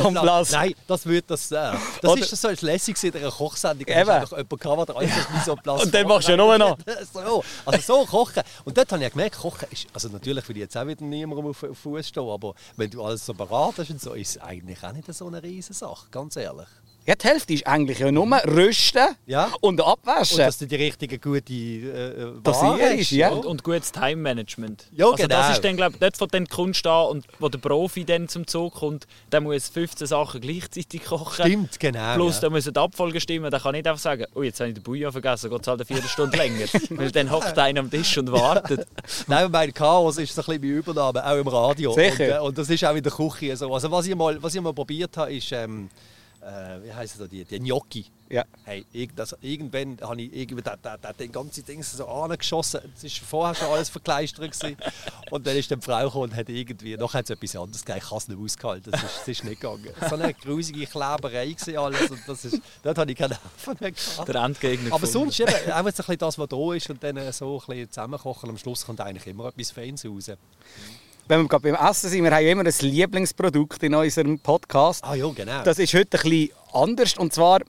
en place. Nein, das würde das äh, Das Oder ist so lässig in einer Kochsendung. Eben. Da ist jemand gehabt, der alles Mise en place Und dann machst du ja nur noch. so, also so kochen. Und dort habe ich gemerkt, kochen ist, also natürlich will ich jetzt auch wieder niemandem auf, Fuß stehen, aber wenn du alles so beraten hast und so, ist es eigentlich auch nicht so eine riesige Sache, ganz ehrlich. Ja, die Hälfte ist eigentlich ja nur rüsten Ja. und Und abwaschen. dass du die richtige gute äh, Das Ware ist, hast, ja. Und, und gutes Time-Management. Ja, also genau. Das ist dann, glaube ich, dort dann die Kunst an und wo der Profi dann zum Zug kommt, der muss 15 Sachen gleichzeitig kochen. Stimmt, genau. Plus, ja. da müssen die Abfolgen stimmen. Der kann nicht einfach sagen, oh, jetzt habe ich den Bouillon vergessen, geht es halt eine Viertelstunde länger. Weil dann hockt einer am Tisch und wartet. Nein, mein Chaos ist so ein bisschen meine Übernahme, auch im Radio. Sicher. Und, äh, und das ist auch in der Küche so. Also was ich mal, was ich mal probiert habe, ist, ähm, äh, wie heisst das, die, die Gnocchi. Ja. Hey, also, irgendwann habe ich irgendwie da, da, da, den ganzen Ding so angeschossen. Es ist vorher schon alles verkleistert gewesen. Und dann ist dann die Frau gekommen und hat irgendwie, noch hat es etwas anderes gegeben. Ich habe es nicht ausgehalten. Das ist, das ist nicht gegangen. So eine grusige Kleberei gewesen alles. Und das ist, dort habe ich keine Nerven mehr gehabt. Der Endgegner Aber gefunden. sonst eben, auch jetzt ein bisschen das, was da ist und dann so ein bisschen zusammenkochen. Am Schluss kommt eigentlich immer etwas Feines raus. Wenn wir gerade beim Essen sind, wir haben ja immer ein Lieblingsprodukt in unserem Podcast. Ah ja, genau. Das ist heute ein bisschen anders. Und zwar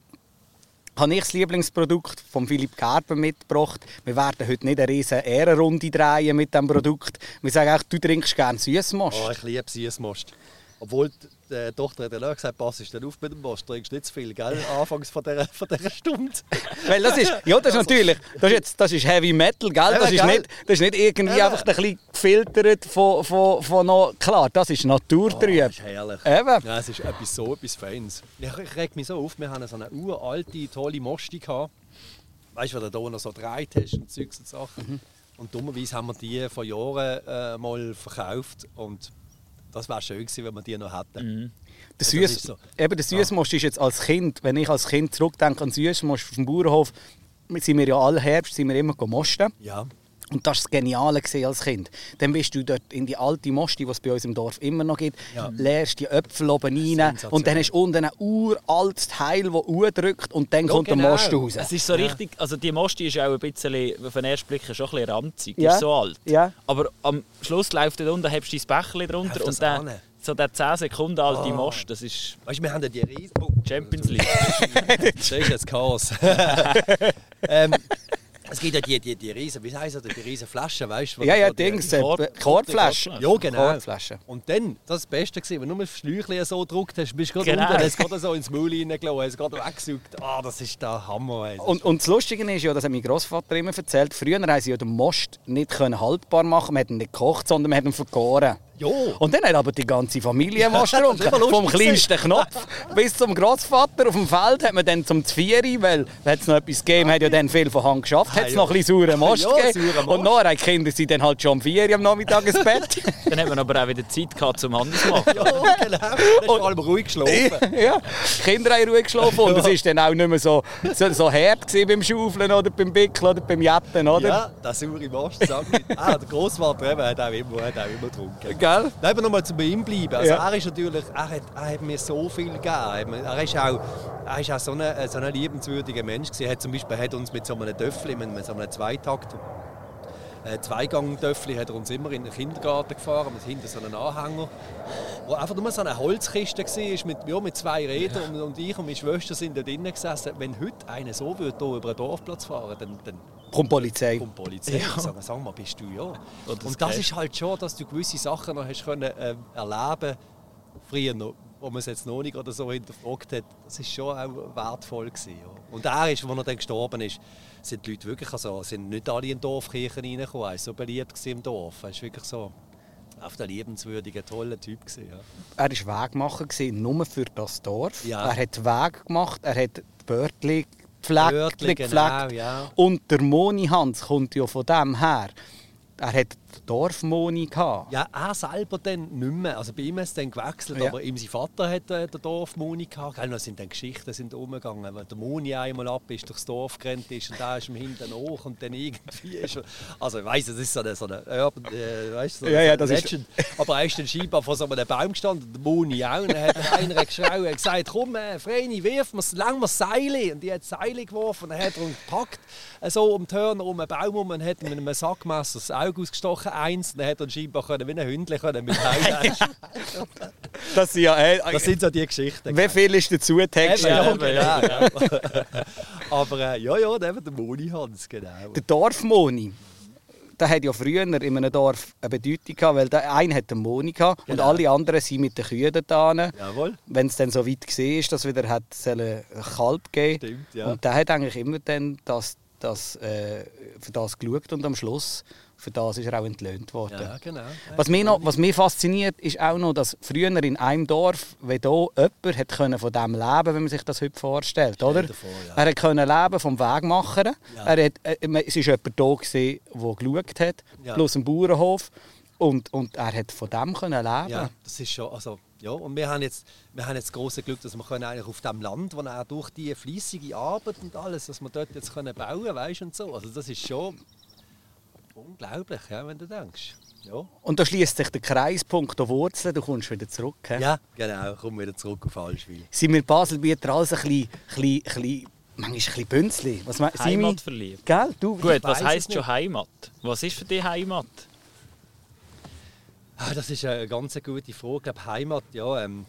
habe ich das Lieblingsprodukt von Philipp Gerber mitgebracht. Wir werden heute nicht eine riesige Ehrenrunde drehen mit diesem Produkt. Wir sagen auch, du trinkst gerne Süßmost. Oh, ich liebe Süßmost. Obwohl die Tochter hat ja auch gesagt, pass ist dann auf mit dem Most, trinkst nicht zu viel, gell? Anfangs von dieser, von dieser Stunde. Weil das ist, ja, das ist natürlich, das ist, jetzt, das ist Heavy Metal, gell? Das ist nicht, das ist nicht irgendwie Eben. einfach ein bisschen gefiltert von, von, von noch, klar, das ist naturtrüb. Oh, das ist herrlich. Eben. Ja, es ist etwas so etwas Feines. Ich, ich reg mich so auf, wir haben so eine uralte, tolle Mosti gehabt. Weißt du, wenn du da noch so gedreht hast und Zeugs und Sachen. Mhm. Und dummerweise haben wir die vor Jahren äh, mal verkauft. Und das wäre schön gewesen, wenn wir die noch hätten. Der das Süß, ist so. eben der Süßmost ist jetzt als Kind, wenn ich als Kind zurückdenke an Süßmost auf dem Bauernhof, sind wir ja alle Herbst sind wir immer mosten. Ja. Und das war das Geniale als Kind. Dann bist du dort in die alte Mosti, die es bei uns im Dorf immer noch gibt, Ja. leerst die Äpfel oben rein und dann hast du unten ein uraltes Teil, das drückt und dann Ja, kommt genau. der Most raus. Es ist so richtig, also die Mosti ist auch ein bisschen, auf den ersten Blick schon ein bisschen ranzig, die Ja. ist so alt. Ja. Aber am Schluss läuft dort unten, hast du dein Bächchen drunter und der, an? so der 10 Sekunden alte Ah. Most, das ist Weißt du, wir haben ja die Riesen... Oh, Champions League. Das ist jetzt Chaos. ähm, es gibt ja die, die, die riesen, wie heißt das, die riesen Flaschen, weißt du? Ja, ja, Dings, äh. Kornflaschen. Ja, genau. Kornflaschen. Und dann, das war das Beste, gewesen, wenn du nur das Schläuchchen so gedruckt hast, bist du gerade Genau. unten, hast gerade so ins Maul reingelassen, hast gerade weggesaugt. Ah, das ist der Hammer. Ey. Und, und das Lustige ist ja, das hat mein Großvater immer erzählt, früher haben sie ja den Most nicht können haltbar machen, man hat ihn nicht gekocht, sondern man hat ihn vergoren. Ja. Und dann hat aber die ganze Familie Das getrunken. Vom kleinsten Knopf bis zum Großvater auf dem Feld hat man dann zum Zvieri, weil es noch etwas gegeben, hat ja dann viel von Hand geschafft, hat es ja. noch ein bisschen sauren Most Ja, gegeben. Most. Und nachher die Kinder sind dann halt schon um 4 Uhr am Nachmittag ins Bett. Dann hat man aber auch wieder Zeit gehabt zum Handels machen. ja, genau. Da hast vor allem ruhig geschlafen. ja, die Kinder haben ruhig geschlafen und es war dann auch nicht mehr so, so, so hart beim Schaufeln oder beim Bickeln oder beim Jetten, oder? Ja, der saure Most, sag. Ah, der Großvater hat auch immer, hat auch immer getrunken. Gell? Nein, aber nochmal zu ihm bleiben. Also Ja. er ist natürlich, er hat, er hat mir so viel gegeben. Er ist auch, er ist auch so ein so eine liebenswürdiger Mensch gewesen. Er hat zum Beispiel hat uns mit so einem Töffel, mit so einem Zweitakt, äh, Zweigang-Töffel hat er uns immer in den Kindergarten gefahren, mit hinten so einem Anhänger, wo einfach nur so eine Holzkiste war, mit, ja, mit zwei Rädern und, und ich und meine Schwester sind da drinnen gesessen. Wenn heute einer so würde, hier über einen Dorfplatz fahren dann, dann Kommt Polizei. kommt Polizei Ja. und sagen, sag mal, bist du ja? das und das ist halt schon, dass du gewisse Sachen noch hast können, ähm, erleben früher noch, wo man es jetzt noch nicht oder so hinterfragt hat. Das ist schon auch wertvoll gewesen, ja. Und er ist, als er dann gestorben ist, sind die Leute wirklich, also sind nicht alle in Dorfkirchen reingekommen. Er war so beliebt im Dorf. Er ist wirklich so auf der liebenswürdige, tolle Typ gewesen, ja. Er war Wegmacher, gewesen, nur für das Dorf. Ja. Er hat Weg gemacht, er hat die Börtli gepflegt. Börtli, genau, ja. Und der Moni Hans kommt ja von dem her. Er hat Dorfmoni gehabt. Ja, er selber dann nicht mehr. Also bei ihm ist es dann gewechselt, Ja. aber ihm sein Vater hat äh, den Dorfmoni gehabt. Gell, sind dann Geschichten sind umgegangen, wenn der Moni einmal ab ist, durchs Dorf gerannt ist und da ist ihm hinten hoch und dann irgendwie ist er, Also ich weiss, das ist so eine, so eine Urban, äh, weißt, so Ja, ja, eine das ist- Legend. Aber er ist dann scheinbar vor so einem Baum gestanden, der Moni auch, und dann hat einer geschrien und gesagt, komm äh, Vreni, wirf mir, lang Seile. Und die hat Seile geworfen und dann hat er ihn gepackt, äh, so um die Hörner, um einen Baum herum und hat mit einem Sackmesser das Auge ausgestochen, eins, und dann hat er ihn scheinbar können, wie ein Hündchen können mit Heim. Das, sind ja, äh, Das sind so die Geschichten. wie viel ist dazu Text? Ja, ja. genau. Aber äh, ja, ja, eben der Moni Hans, genau. Der Dorfmoni, der hat ja früher in einem Dorf eine Bedeutung gehabt, weil der eine hat eine Monika und Genau. alle anderen sind mit den Kühen da. Jawohl. Wenn es dann so weit war, ist, dass wieder hat ein Kalb geben Stimmt, ja. Und der hat eigentlich immer dann das, das, äh, für das geschaut und am Schluss für das ist er auch entlöhnt worden. Ja, genau. Was mich, noch, was mich fasziniert, ist auch noch, dass früher in einem Dorf, wenn hier jemand hat können von dem leben wenn man sich das heute vorstellt. Oder? dir vor, ja. Er können leben vom Wegmacher. Ja. Er hat, äh, es war jemand da, gewesen, der geschaut hat, Ja. plus ein Bauernhof. Und, und er hat von dem können leben Ja, das ist schon, also, ja, und wir haben jetzt, wir haben jetzt das große Glück, dass wir können eigentlich auf dem Land, wo er durch die fließige Arbeit und alles, dass wir dort jetzt können bauen, weißt und so. Also das ist schon unglaublich, ja, wenn du denkst. Ja, Und da schließt sich der Kreispunkt der Wurzeln, du kommst wieder zurück. he? ja genau. Komm wieder zurück auf Allschwil. Sind wir Baselbieter alles ein bisschen, bisschen, bisschen, manchmal ein bisschen Bünzli? Was me- Simi? Heimat verliebt. Gell? Du, Gut, was heisst schon. Heimat? Was ist für dich Heimat? Ah, das ist eine ganz gute Frage. Ich glaube, Heimat, ja, ähm,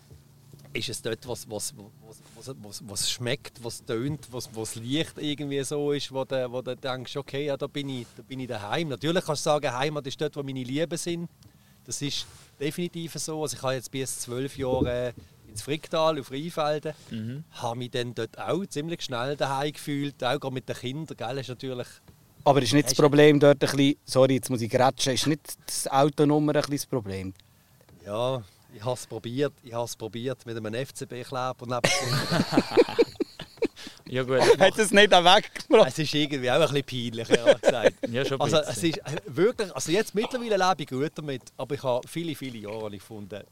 ist es dort, was, was, was, was, was, was schmeckt, was tönt, was, was Licht irgendwie so ist, wo du, wo du denkst, okay, ja, da bin ich, da bin ich daheim. Natürlich kannst du sagen, Heimat ist dort, wo meine Lieben sind. Das ist definitiv so. Also ich habe jetzt bis zwölf Jahre ins Fricktal auf Rheinfelden, habe mich dann dort auch ziemlich schnell daheim gefühlt, auch mit den Kindern. Gell, ist natürlich Aber ist nicht das Problem dort ein bisschen, sorry, jetzt muss ich grätschen, ist nicht das Autonummer ein bisschen das Problem? Ja, ich habe es probiert. Ich habe es probiert mit einem FCB-Kleber neben Ja gut, Hat es nicht auch weggebracht? Es ist irgendwie auch ein bisschen peinlich, ehrlich gesagt. Ja, schon ein also, es bisschen. ist äh, wirklich, also jetzt mittlerweile lebe ich gut damit, aber ich habe viele, viele Jahre nicht gefunden.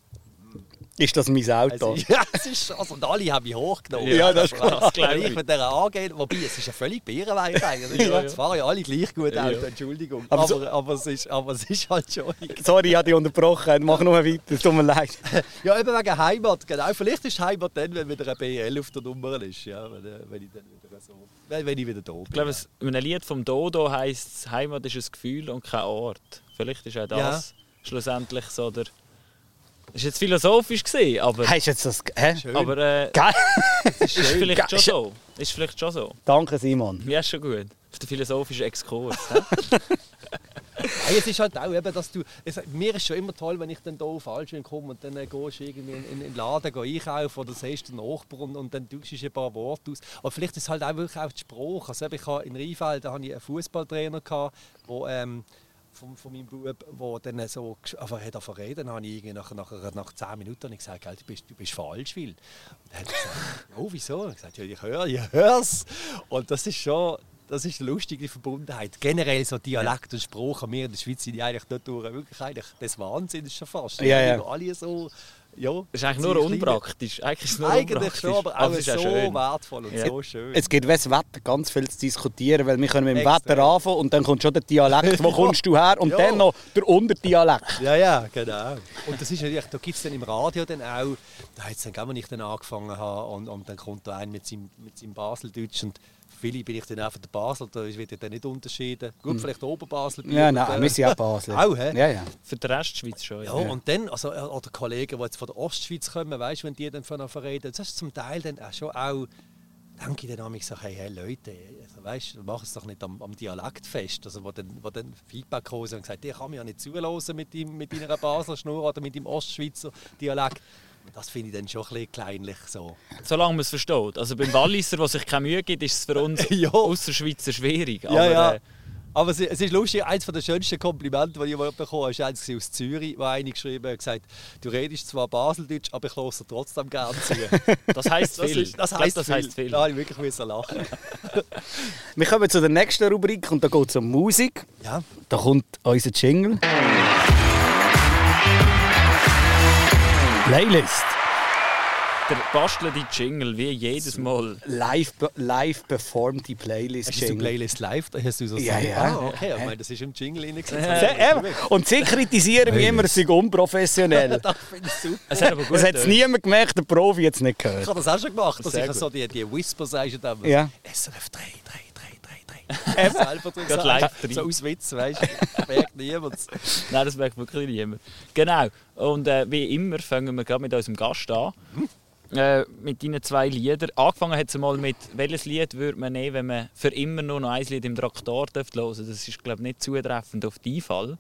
Ist das mein Auto? Es ist, ja, es ist, also und alle haben mich hochgenommen. Ja, das ist Aber klar. Wenn ich mit der angehe, wobei es ist ja völlig Bärenweich eigentlich. Ja. Es fahren ja alle gleich gut Ja. Auto, Entschuldigung. Aber Aber, so- aber, es ist, aber es ist halt schon... Sorry, ich habe dich unterbrochen. Mach nur weiter, es tut mir leid. Ja, eben wegen Heimat, genau. Vielleicht ist Heimat dann, wenn wieder ein BL auf der Nummer ist. Ja, wenn, äh, wenn ich dann wieder so... Wenn, wenn ich wieder da bin. ich glaube, es- in einem Lied vom Dodo heisst Heimat ist ein Gefühl und kein Ort. Vielleicht ist auch das schlussendlich so der... Das war jetzt philosophisch, gewesen, aber, Hast du jetzt das... Hä? Schön. aber äh, Geil. ist vielleicht schon Geil. so. Ist vielleicht schon so. Danke, Simon. Ja, ist schon gut. Auf den philosophischen Exkurs. Hey, es ist halt auch eben, dass du... Es, mir ist schon immer toll, wenn ich dann hier auf Altschwin komme und dann äh, gehst du irgendwie in, in, in den Laden geh einkaufen oder siehst den Nachbarn und, und dann tauschst du ein paar Worte aus. Aber vielleicht ist es halt auch wirklich auch der Spruch. Also ich habe in Rheinfeld da hatte ich einen Fußballtrainer, der ähm, von, von meinem Bub, wo dann so einfach hat angefangen reden, dann habe ich irgendwie nach, nach, nach 10 Minuten gesagt, «Gell, du bist, du bist falsch, Will. Und er hat gesagt, oh, wieso? Und ich gesagt, ja, ich höre, ich hör's. Und das ist schon, das ist eine lustige Verbundenheit. Generell so Dialekt und Sprache, wir in der Schweiz sind ja eigentlich dort durch wirklich eigentlich des Wahnsinns schon fast. Ja, ja. Alle so, ja. Das ist eigentlich nur unpraktisch. Eigentlich nur Eigentlich unpraktisch. schon, aber auch es ist so schön. wertvoll und Ja. so schön. Es gibt wes Wetter ganz viel zu diskutieren, weil wir können mit dem Extrem. Wetter anfangen und dann kommt schon der Dialekt, wo kommst du her und Ja. dann noch der Unterdialekt. Ja, ja, genau. Und das ist natürlich, da gibt es dann im Radio dann auch, da hat es dann, wenn ich dann angefangen habe und, und dann kommt da ein mit seinem, mit seinem Baseldeutsch und viele bin ich dann einfach der Basel, da wird ja dann nicht unterschieden. Gut, vielleicht Oberbasel. Hm. Ja, nein, äh, wir sind auch Basel. Auch, hä? Ja, ja. Für den Rest der Schweiz schon. Ja, und dann, also, äh, oder Kollegen, die jetzt von der Ostschweiz kommen, weißt, wenn die dann von reden, das ist zum Teil dann auch schon auch, denke ich dann an mich so, hey, hey Leute, also, weißt, mach es doch nicht am, am Dialekt fest. Also, wo dann, wo dann Feedback kam und gesagt, ich kann mich ja nicht zulassen mit, mit deiner Basler Schnur oder mit dem Ostschweizer Dialekt. Das finde ich dann schon ein bisschen kleinlich so. Solange man es versteht. Also beim Walliser, der sich keine Mühe gibt, ist es für uns Ja. Ausserschweizer schwierig. Ja, aber, ja. Äh, Aber es, ist lustig, eins der schönsten Komplimente, die ich mal bekommen habe, ist eins aus Zürich, wo einer geschrieben hat, gesagt, du redest zwar Baseldeutsch, aber ich höre dir trotzdem gerne zu. das heisst Das, viel. ist, das, heisst das viel. heisst viel. Da habe ich wirklich müssen lachen. Wir kommen zu der nächsten Rubrik und da geht es um Musik. Ja. Da kommt unser Jingle. Playlist. Der bastelnde Jingle, wie jedes Mal. Live, live performte Playlist. Hast du die. Playlist live? Hast du so Ja, ja. Ah, okay. Ich meine, das ist im Jingle eben. Und sie kritisieren mich immer, es sei unprofessionell. Das finde ich super. Es hat aber gut Es niemand gemerkt, der Profi jetzt nicht Ich gehört. habe das auch schon gemacht, dass Sehr ich gut. so die, die Whisper sage dann. Ja. SRF 3, 3, 3, 3, 3. Selber drin Gerade so- live drin. So aus Witz, weißt du. Merkt niemand. Nein, das merkt wirklich niemand. Genau. Und äh, wie immer fangen wir gerade mit unserem Gast an. äh, mit deinen zwei Liedern. Angefangen hat es mal mit, welches Lied würde man nehmen, wenn man für immer nur noch ein Lied im Traktor hören dürfte. Das ist, glaube ich, nicht zutreffend auf deinen Fall.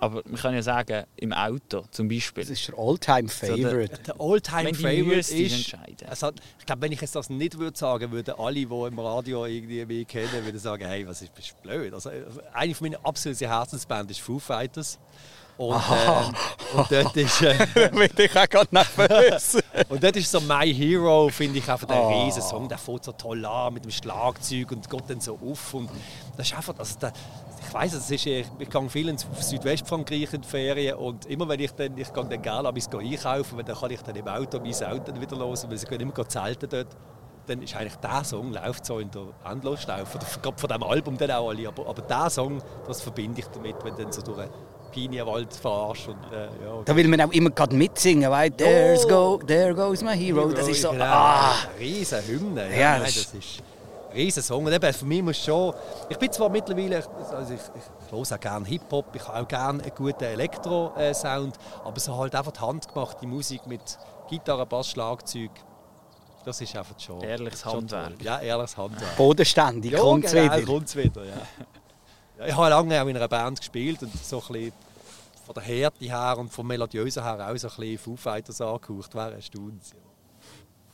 Aber man kann ja sagen, im Auto zum Beispiel. Das ist der Alltime-Favorite. So der Alltime-Favorite ist... entscheiden. Also, ich glaube, wenn ich jetzt das nicht würde sagen, würden alle, die im Radio irgendwie mich kennen, würden sagen, hey, was ist, bist du blöd? Also, eine von meinen absoluten Herzensbands ist Foo Fighters. Und, äh, und dort ist. Äh, ich auch gerade nervös. und dort ist so My Hero, finde ich, einfach der oh. riesen Song. Der fängt so toll an mit dem Schlagzeug und geht dann so auf. Und das ist einfach. Also der, ich weiß es, ist, ich, ich gehe viel ins Südwestfrankreich in die Ferien und immer wenn ich dann, ich gehe dann gerne abends einkaufen, weil dann kann ich dann im Auto mein Auto wieder los, weil sie können immer zelten dort. Dann ist eigentlich der Song läuft so in der Endlosschleife, gerade von diesem Album dann auch alle, aber, aber der Song, das verbinde ich damit, wenn dann so durch Pinienwald fahrst. Und, äh, ja. Da will man auch immer gerade mitsingen, weil There's go, There goes my hero. das ist so, genau. ah. Riesen Hymne. Ja, ja, das, ist ein riesen Song. Und eben, für mich muss schon... Ich bin zwar mittlerweile... Also ich, ich höre auch gerne Hip-Hop, ich habe auch gerne einen guten Elektro-Sound, aber so halt einfach die handgemachte Musik mit Gitarre, Bass, Schlagzeug, das ist einfach schon... Ehrliches Handwerk. Ja, ehrliches Handwerk. Bodenständig, ja, kommt es genau, wieder. kommt's wieder, ja. Ja, ich habe lange auch in einer Band gespielt und so ein bisschen von der Härte her und vom Melodiösen her auch so ein bisschen Foo Fighters angehaucht. Wäre erstaunt.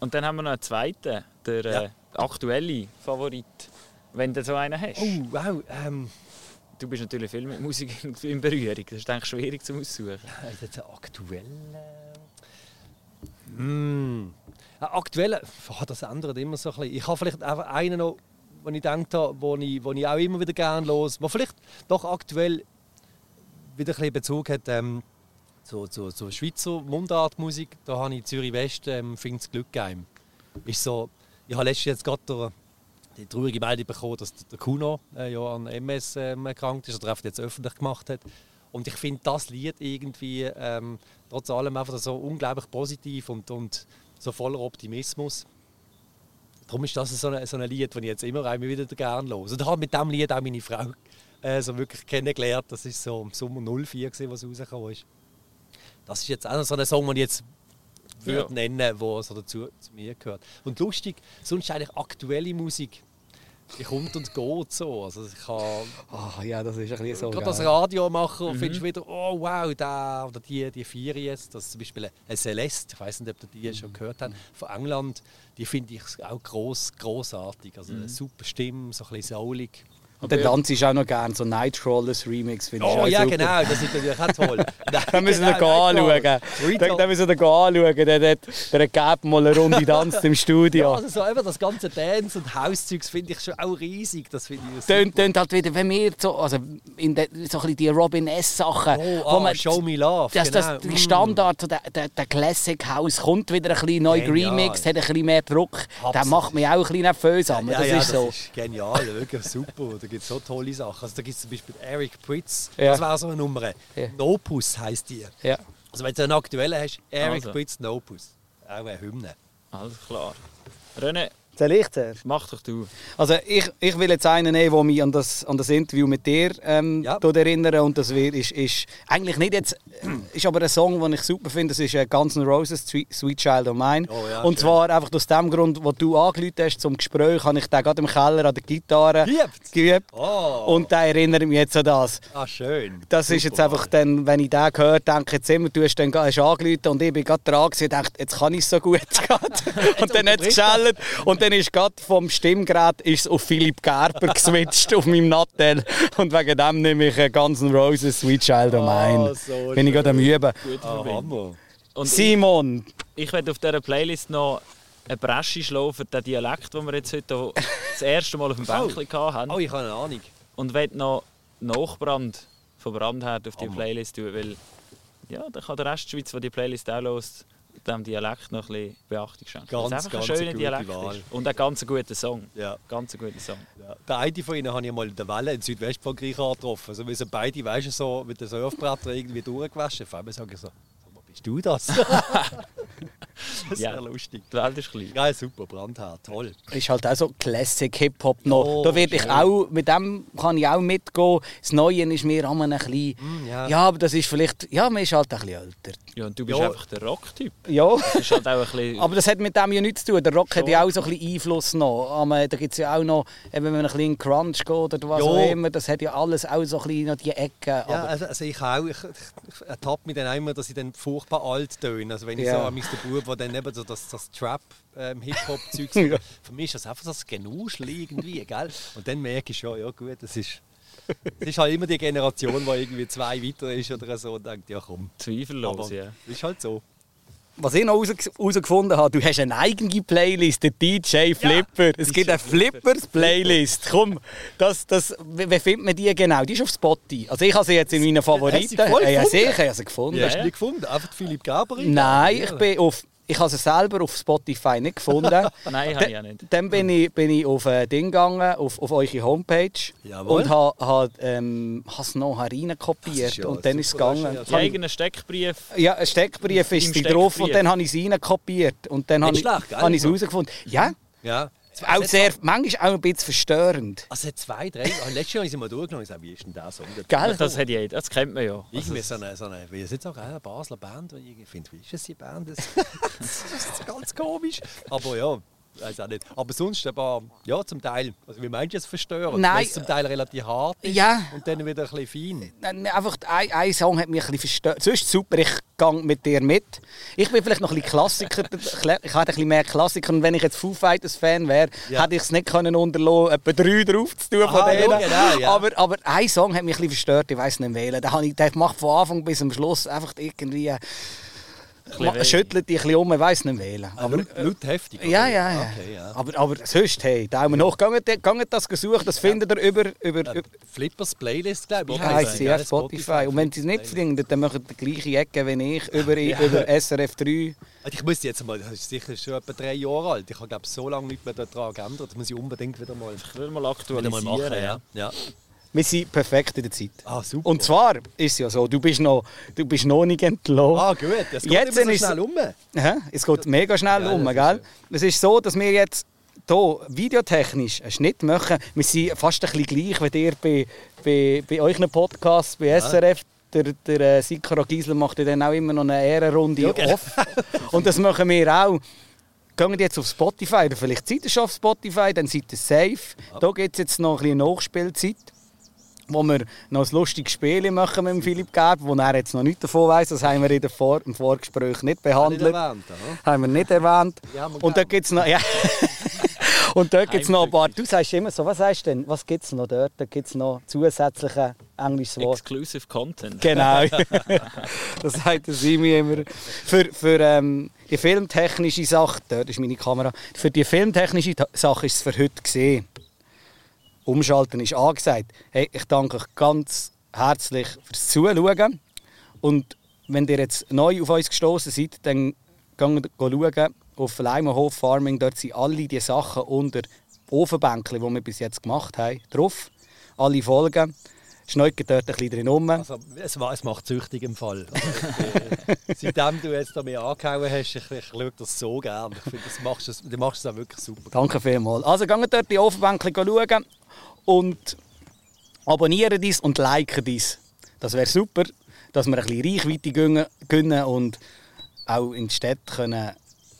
Und dann haben wir noch einen zweiten, der ja. Aktuelle Favorit, wenn du so einen hast. Oh, wow. Ähm, du bist natürlich viel mit Musik in Berührung. Das ist eigentlich schwierig zu aussuchen. Ja, das aktuell. Hm. Aktuell, oh, das ändert immer so ein bisschen. Ich habe vielleicht einfach einen noch wo ich gedacht habe, wo ich, wo ich auch immer wieder gerne los, wo vielleicht doch aktuell wieder ein bisschen Bezug hat ähm, zu, zu, zu Schweizer Mundartmusik. Da habe ich Zürich West ähm, «Find's Glück geheim». Ist so, ich habe letztens jetzt gerade die traurige Meldung bekommen, dass der Kuno äh, ja an MS ähm, erkrankt ist, oder einfach jetzt öffentlich gemacht hat. Und ich finde das Lied irgendwie ähm, trotz allem einfach so unglaublich positiv und, und so voller Optimismus. Darum ist das so ein, so ein Lied, das ich jetzt immer wieder gerne höre. Und ich habe mit diesem Lied auch meine Frau äh, so wirklich kennengelernt. Das war so im Sommer 04, gewesen, was rausgekommen ist. Das ist jetzt auch so ein Song, den ich jetzt würde ja. nennen, der so dazu zu mir gehört. Und lustig, sonst eigentlich aktuelle Musik die kommt und geht so. Also ich kann, oh, ja, das ist ein bisschen so. Gerade als Radiomacher mhm. findest du wieder, oh wow, da oder die, die vier jetzt, das ist zum Beispiel eine Celeste, ich weiß nicht, ob ihr die mhm. schon gehört habt, von England, die finde ich auch groß, großartig. Also eine mhm. super Stimme, so ein bisschen soulig. Und dann tanzt ich auch noch gerne so Nightcrawlers Remix. Finde oh ja, super. genau, das ist natürlich auch toll. da müssen wir genau, anschauen. Da müssen wir anschauen. Der, der, der Gab mal eine Runde tanzt im Studio. Ja, also so einfach das ganze Dance- und Hauszeugs finde ich schon auch riesig. Das finde ich tönt, tönt halt wieder, wenn wir so, also in de, so ein die Robin S-Sachen. Oh, ah, Show Me Love, das, genau. das, Die Standard, so der, der, der Classic House kommt wieder ein bisschen neu remixed, hat ein bisschen mehr Druck. Absolut. Der macht mich auch ein bisschen nervös. Ja, das ja, ist so. Das ist genial, wirklich super gibt so tolle Sachen. Also da gibt es zum Beispiel Eric Pritz, ja. das wäre so eine Nummer. Ja. Nopus heisst die. Ja. Also wenn du einen aktuellen hast, Eric also. Pritz Nopus. Auch eine Hymne. Alles klar. René, soll ich zuerst? Mach doch du. Also ich, ich will jetzt einen nehmen, der mich an das, an das Interview mit dir ähm, ja. erinnert. Und das ist, ist eigentlich nicht jetzt, ist aber ein Song, den ich super finde. Das ist äh, Guns N' Roses, Sweet Child of Mine. Oh, ja, und schön. zwar einfach aus dem Grund, wo du angelüht hast zum Gespräch, habe ich den gerade im Keller an der Gitarre geübt. geübt. Oh. Und der erinnert mich jetzt an das. Ah, schön. Das super. ist jetzt einfach dann, wenn ich den höre, denke ich jetzt immer, du hast dann hast angelüht und ich bin gerade dran und dachte, jetzt kann ich es so gut. und dann hat es geschellt dann ist gerade vom Stimmgerät ist auf Philipp Gerber geswitcht auf meinem Nattel. Und wegen dem nehme ich Guns N' Roses Sweet Child of Mine. Oh, so Bin ich gerade am Üben. Oh, Und Simon! Ich, ich werde auf dieser Playlist noch eine Bresche schlagen für den Dialekt, den wir jetzt heute das erste Mal auf dem Bänkchen oh. hatten. Oh, ich habe eine Ahnung. Und werde noch Nachbrand von Brandherd auf die Playlist tun, weil ja, dann kann der Rest der Schweiz, der die Playlist auch hört, dem Dialekt noch ein bisschen Beachtung schenken. Ganz, das ist einfach ein schöner Dialekt Wahl. Und ein ganz guter Song. Ja. Ganz guter Song. Ja. Eine von ihnen habe ich mal in der Welle in Südwestfrankreich angetroffen. Also wir sind beide, weißt du, so mit den Surfbrettern irgendwie durchgewaschen. Vor allem sage ich so, bist du das? Das Ja. wäre lustig. Die Welt ist klein. Ja, super, brandhart, toll. ist halt auch so Classic Hip-Hop noch. Oh, da werde ich auch, mit dem kann ich auch mitgehen. Das Neue ist mir immer ein bisschen, Mm, ja. ja. aber das ist vielleicht, ja, man ist halt ein bisschen älter. Ja, und du bist Ja. einfach der Rock-Typ. Ja. Das ist halt auch ein bisschen... Aber das hat mit dem ja nichts zu tun. Der Rock hat Schon. ja auch so ein bisschen Einfluss noch. Aber da gibt es ja auch noch, wenn man ein bisschen in Crunch geht oder was Ja. auch immer, das hat ja alles auch so ein bisschen noch die Ecken. Ja, also, also ich auch. Ich, ich, ich ertappe mich dann auch immer, dass ich dann furchtbar alt töne. Also wenn ich Ja. so an der Bub, der dann eben so das, das Trap ähm, Ja. Für mich ist das einfach das Genuschel irgendwie, gell? Und dann merke ich schon, ja gut, das ist... Es ist halt immer die Generation, die irgendwie zwei weiter ist oder so und denkt, ja komm. Zweifellos, Aber ja. ist halt so. was ich noch herausgefunden habe, du hast eine eigene Playlist, der DJ Flipper. es gibt eine Flippers-Playlist. Komm, das, das, wie wie findet man die genau? Die ist auf Spotify. Also ich habe sie jetzt in meinen Favoriten. sie voll ja, ja, gefunden? sicher, ich habe sie gefunden. Ja, Hast du die gefunden? Einfach Philipp Gaberin? Nein, ich bin auf... Ich habe sie selber auf Spotify nicht gefunden. Nein, habe ich auch nicht. Dann bin ich, bin ich auf ein Ding gegangen, auf, auf eure Homepage. Jawohl. Und habe ha, ähm, es noch reinkopiert. Das ist ja und dann ist es gegangen. ja eigenen Steckbrief. Ja, ein Steckbrief ist drauf und dann habe ich es reinkopiert. Und dann habe ich es herausgefunden. Ja, Ja. Auch sehr, manchmal auch ein bisschen verstörend. Also zwei, drei... Ah, Letztes Jahr habe ich sie mal durchgenommen und gesagt, wie ist denn der Song? Gell? Das, hat jeder, das kennt man ja. Irgendwie so eine, so eine, wie ist jetzt auch eine Basler Band, die ich finde, wie ist das die Band? Das, das ist ganz komisch. Aber ja, weiß auch nicht. Aber sonst aber, ja, zum Teil, also wie meinst du es verstören? Nein. Weil es zum Teil relativ hart ist Ja. und dann wieder ein bisschen fein. Nein, Einfach ein, ein Song hat mich ein bisschen verstört. Sonst super, ich gehe mit dir mit. Ich bin vielleicht noch ein bisschen Klassiker. Ich hätte ein bisschen mehr Klassiker. Und wenn ich jetzt Foo Fighters Fan wäre, Ja. hätte ich es nicht können unterlassen, etwa drei drauf zu tun von Aha, denen. ja, genau, ja. aber, aber ein Song hat mich ein bisschen verstört. Ich weiß nicht wählen. Habe ich, macht von Anfang bis zum Schluss einfach irgendwie... Schüttelt dich ein bisschen um, ich weiß nicht wählen. Aber laut, laut heftig. oder? Ja, ja, ja. Okay, ja. Aber, aber sonst, hey, Daumen hoch. Geht, geht das suchen, das findet ihr über... über, Äh, Flippers Playlist, glaube ich. ja, heisst ich sie, sehe gell? Spotify. Und wenn sie es nicht finden, dann machen sie die gleiche Ecke wie ich über, über SRF 3. Also Ich muss jetzt mal, das ist sicher schon etwa drei Jahre alt. Ich habe glaube so lange nicht mehr daran geändert. Das muss ich unbedingt wieder mal, Ich will mal wieder aktualisieren. mal machen. ja. Ja. Ja. Wir sind perfekt in der Zeit. Ah, super. Und zwar ist es ja so, du bist noch, du bist noch nicht entlassen. ah, gut. Das geht Jetzt immer so schnell um. Hä? Es geht mega schnell Ja, um, gell? Es ist so, dass wir jetzt hier videotechnisch einen Schnitt machen. Wir sind fast ein bisschen gleich, wie ihr bei, bei, bei euren Podcasts, bei SRF. Der, der äh, Sikora Giesler macht ja dann auch immer noch eine Ehrenrunde Ja, genau. off. Und das machen wir auch. Gehen jetzt auf Spotify, oder vielleicht seid ihr schon auf Spotify, dann seid ihr safe. Da gibt es jetzt noch ein bisschen Nachspielzeit, wo wir noch ein lustiges Spiel machen mit dem Philipp Gerb, wo er jetzt noch nichts davon weiss. Das haben wir in der Vor im Vorgespräch nicht Nicht behandelt. erwähnt. Haben wir nicht erwähnt. Haben wir Und da gibt es noch... Ja. Und dort gibt es noch ein paar... Du sagst immer so, was sagst du denn? Was gibt es noch dort? Da gibt es noch zusätzliche englisches Wort. Exclusive Content. Genau. das sagt der Simi immer. Für, für ähm, die filmtechnische Sache, dort ist meine Kamera, für die filmtechnische Sache ist es für heute gesehen. Umschalten ist angesagt. Hey, ich danke euch ganz herzlich fürs Zuschauen. Und wenn ihr jetzt neu auf uns gestoßen seid, dann geht schauen auf Leimenhof Farming. Dort sind alle die Sachen unter Ofenbänkchen, die wir bis jetzt gemacht haben, drauf. Alle Folgen. Schneugt dort ein bisschen drin rum. Also, es, es macht süchtig im Fall. Also, äh, seitdem du jetzt mir angehauen hast, ich, ich schaue das so gerne. Ich finde, das machst du, du machst es auch wirklich super. Danke vielmals. Also geht dort die Ofenbänkchen schauen und abonnieren dies und liken dies. Das wäre super, dass wir ein bisschen Reichweite gewinnen und auch in die Städte können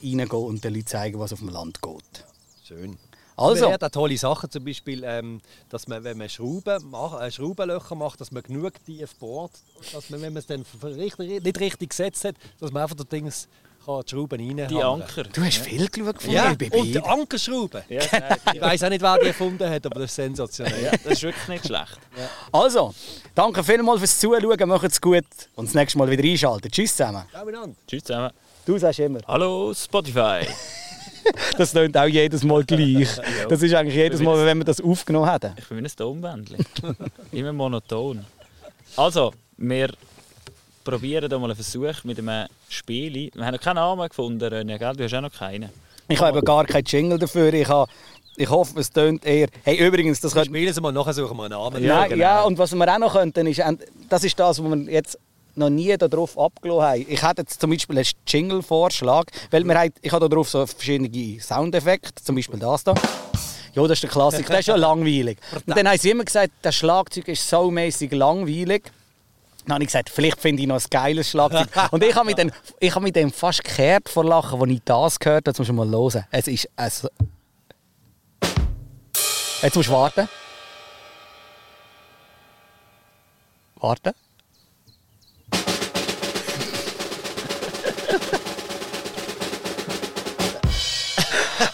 reingehen und den Leuten zeigen, was auf dem Land geht. Schön. Also. Man lernt auch tolle Sachen, zum Beispiel, ähm, dass man, wenn man Schrauben macht, äh, Schraubenlöcher macht, dass man genug tief bohrt, dass man, wenn man es dann richtig, nicht richtig gesetzt hat, dass man einfach das Ding kann die Schrauben reinhauen Die Anker. Du hast viel geschaut von Ja, Baby. und die Ankerschrauben. Ja, nein, Ich weiß auch nicht, wer die erfunden hat, aber das ist sensationell. ja, das ist wirklich nicht schlecht. Also, danke vielmals fürs Zuschauen, macht's gut und das nächste Mal wieder einschalten. Tschüss zusammen. Tschüss zusammen. Du sagst immer. Hallo Spotify. Das klingt auch jedes Mal gleich. Das ist eigentlich jedes Mal, wenn wir das aufgenommen hätten. Ich bin wie ein Tonbändchen. Immer monoton. Also, wir probieren hier mal einen Versuch mit einem Spiel. Wir haben noch keinen Namen gefunden, René, gell? Du hast auch noch keinen. Ich habe gar keinen Jingle dafür. Ich, habe, ich hoffe, es tönt eher. Hey, übrigens, das könnte. Spielen Sie mal, nachher suchen wir einen Namen. Ja, genau. ja, und was wir auch noch könnten, ist, das ist das, was wir jetzt noch nie darauf abgelassen haben. Ich hätte jetzt zum Beispiel einen Jingle-Vorschlag, weil wir haben, ich habe darauf so verschiedene Soundeffekte, zum Beispiel das da. Ja, das ist der Klassiker, das ist ja langweilig. Und dann haben sie immer gesagt, das Schlagzeug ist so mäßig langweilig. Dann habe ich gesagt, vielleicht finde ich noch ein geiles Schlagzeug. Und ich habe mich dann, ich habe mich dann fast gekehrt vor Lachen, als ich das gehört habe. Jetzt musst du mal hören. Es ist... Es Jetzt musst du warten. Warten.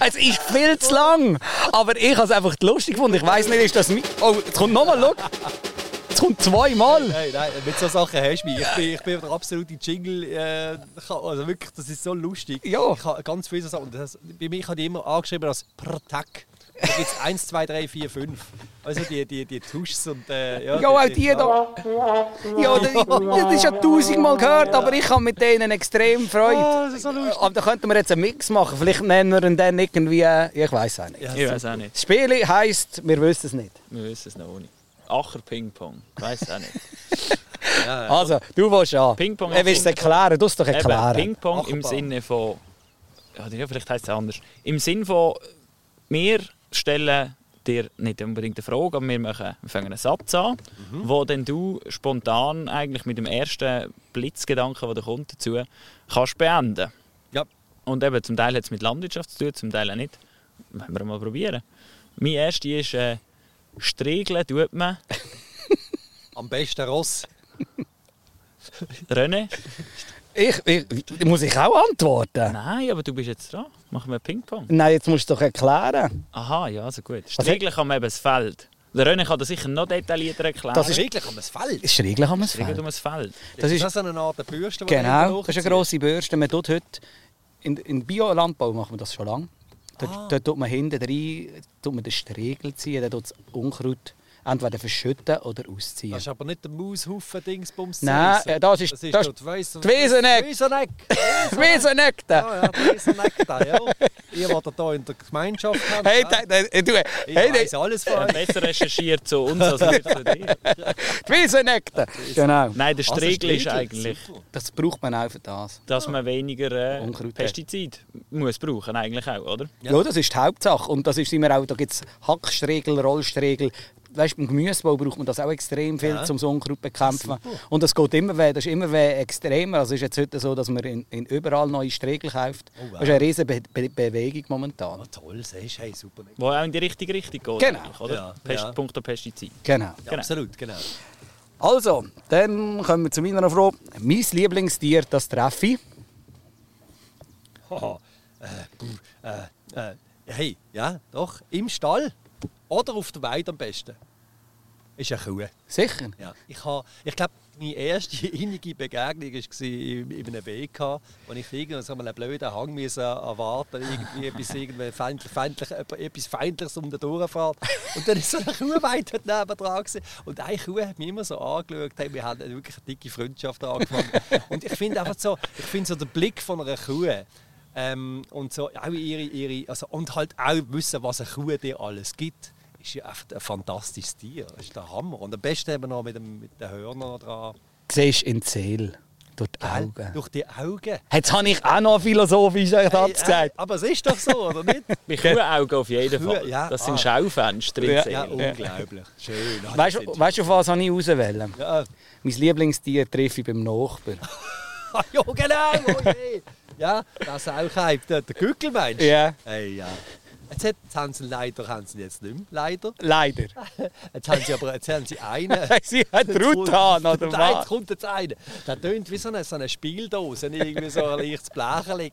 Es ist viel zu lang. Aber ich habe es einfach lustig gefunden. Ich weiß nicht, ist das... Oh, jetzt kommt nochmal, schau. Jetzt kommt zweimal. Nein, nein, mit so Sachen hast du mich. Ich bin, ich bin der absolute Jingle. Äh, also wirklich, das ist so lustig. Ja. Ich habe ganz viele Sachen. und Das, bei mir habe ich immer angeschrieben als Protag. Da gibt es 1, 2, 3, 4, 5. Also die, die, die Tuschs und. Äh, ja, Ja, auch die da. Ja, das, das ist ja tausendmal gehört, aber ich habe mit denen extrem Freude. Oh, das ist so lustig. Aber da könnten wir jetzt einen Mix machen. Vielleicht nennen wir ihn dann irgendwie. äh, Ich weiß auch nicht. Ja, Ich weiß auch nicht. Das Spiel heisst, wir wissen es nicht. Wir wissen es noch nicht. Acher Ping-Pong. Ich weiß auch nicht. Also, du willst an. Ping-Pong- Er willst es erklären. Du es doch Eben, erklären. Ping-Pong im. Sinne von. Ja, ja, vielleicht heißt es anders. Im Sinne von, wir stellen dir nicht unbedingt eine Frage, aber wir, machen, wir fangen einen Satz an, Mhm. wo dann du spontan eigentlich mit dem ersten Blitzgedanken, der da kommt dazu, kannst beenden. Ja. Und eben, zum Teil hat es mit Landwirtschaft zu tun, zum Teil auch nicht. Wollen wir mal probieren. Mein erster ist, äh, Striegeln tut man. Am besten Ross. René? Ich, ich, muss ich auch antworten? Nein, aber du bist jetzt dran. Machen wir Ping-Pong. Nein, jetzt musst du doch erklären. Aha, ja, also gut. Striegeln kann man eben das Feld. Der René kann das sicher noch detaillierter erklären. Das ist- Wirklich am Feld. Ist Regeln haben wir es Striegeln um das Feld. Das ist, das so eine Art Bürste, die man genau, das ist eine grosse Bürste. Man tut heute, in, in Biolandbau machen wir das schon lange. Dort, Ah. dort tut man hinten rein tut man den Striegel ziehen, dann tut das Unkraut entweder verschütten oder ausziehen. Das ist aber nicht der Maushaufen-Dingsbums. Nein, äh, das ist- das ist das doch die Wieseneck. Wieseneck. Wiesenekte! Ja, ja, die Wieseneck da, ja. Ihr, die ihr hier in der Gemeinschaft habt. Hey, ja. da, da, du, ich hey, weiss alles von Ja, euch. besser recherchiert zu uns als wir zu dir. die Wiesenekte! Genau. Nein, der Striegel ist eigentlich. Das braucht man auch für das. dass man weniger äh. Pestizid muss brauchen eigentlich auch, oder? Ja. das ist die Hauptsache. Und das ist immer auch, da gibt es Hackstriegel, Rollstriegel. Weißt, beim Gemüsebau braucht man das auch extrem viel, Ja. um das Unkraut zu bekämpfen. Und das geht immer mehr, das ist immer mehr extremer. Also es ist jetzt heute so, dass man in, in überall neue Striegel kauft. Oh, wow. Das ist eine riesige Be Be Bewegung momentan. Ah, toll, siehst du, hey, super. Wo auch in die richtige Richtung geht, Genau. oder? Ja, Pest, ja. Punkto Pestizid. Genau. Ja, Genau. Absolut, genau. Also, dann kommen wir zu meiner Frage. Mein Lieblingstier, das treffe ich. Haha. Äh, äh, äh, hey, ja, doch. Im Stall oder auf der Weide am besten. Ist eine Kuh. Sicher. Ja. Ich, ha- ich glaube, meine erste innige Begegnung war in, in einem Weg, wo ich irgendwie so einen blöden Hang musste erwarten irgendwie bis irgendwie feindlich, feindlich, etwas Feindliches um den durchfährt. Und dann ist so eine Kuhweide dort nebendran. gewesen. Und eine Kuh hat mich immer so angeschaut. Hey, wir haben wirklich eine dicke Freundschaft angefangen. Und ich finde einfach so, ich finde so den Blick von einer Kuh ähm, und so auch ihre, ihre also, und halt auch wissen, was eine Kuh dir alles gibt ist ja einfach ein fantastisches Tier. Das ist der Hammer. Und am besten eben noch mit, dem, mit den Hörnern dran. Du siehst in Seele, durch die Gell? Augen. Durch die Augen. Jetzt habe ich auch noch Satz Hey, äh, gesagt. aber es ist doch so, oder nicht? Bei Kuhaugen auf jeden Kuh- Fall. ja, das sind ah. Schaufenster in Ja, Ja, unglaublich. Schön. Ah, Weißt du, sind- weißt du, auf was habe ich auswählen? Ja, Mein Lieblingstier treffe ich beim Nachbarn. Ja genau. Oh. Ja, das auch hype. Der, der Gückel meinst du? Ja. Hey, ja. Jetzt, hat- jetzt haben sie leider haben sie jetzt nicht mehr. Leider. Leider. Jetzt haben sie aber jetzt haben sie einen. Sie hat Truthahn, oder Nein, was? jetzt kommt jetzt einer. Der tönt wie so eine, so eine Spieldose, irgendwie so ein leichtes Blechenli.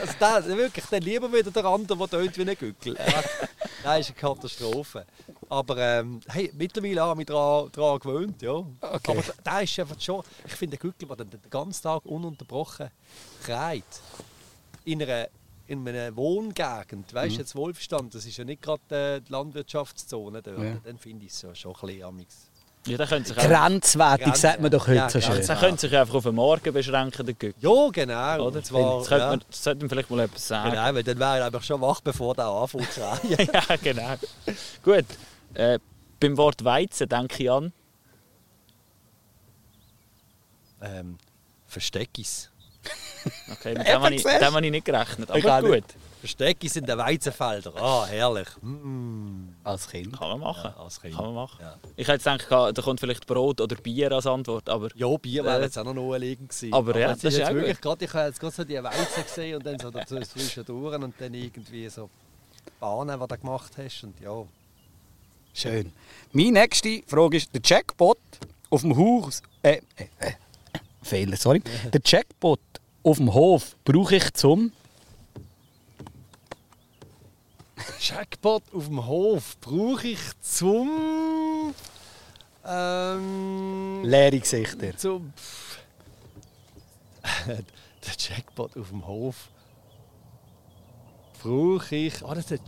Also der, wirklich, dann lieber wieder der andere, der tönt wie ein Gückel. Ja, das ist eine Katastrophe. Aber ähm, hey, mittlerweile habe ich mich daran, daran gewöhnt. Ja. Okay. Aber der ist einfach schon, ich finde, der Gückel, der den ganzen Tag ununterbrochen kreit. In einer in einer Wohngegend, weißt du, jetzt Wohlverstand, das ist ja nicht gerade äh, die Landwirtschaftszone dort, Ja. dann finde ich es ja schon ein bisschen amix. Ja, da können sich auch, Grenzwertig, sagt man doch heute Ja, so schön. da können sich einfach auf den Morgen beschränken, der Gückel. Ja, genau. Oder? Zwar, das könnte man, das sollte man vielleicht mal etwas sagen. genau, weil dann wäre ich einfach schon wach, bevor der anfängt zu ja, genau. Gut. Äh, beim Wort Weizen denke ich an. Ähm, Versteckis. Okay, mit dem habe ich, dem habe ich nicht gerechnet. Aber nicht. gut, Versteckis in den Weizenfeldern. Ah, herrlich. Mm. Als Kind. kann man machen. Ja, als Kind. Kann man machen. Ja. Ich hätte jetzt gedacht, da kommt vielleicht Brot oder Bier als Antwort, aber Ja, Bier wäre Äh, jetzt auch noch naheliegend gewesen. aber ja, es das ist jetzt wirklich gerade, ich habe jetzt gerade so die Weizen gesehen und dann so dazu zwischendurch und dann irgendwie so Bahnen, die du gemacht hast. Und ja, Schön. Meine nächste Frage ist: Der Jackpot auf dem Haus. Äh, äh, äh, Fehler, sorry. Der Jackpot auf dem Hof brauche ich zum. Jackpot auf dem Hof brauche ich zum. Ähm, Leere Gesichter. zum. der Jackpot auf dem Hof brauche ich. Ah, das ist ein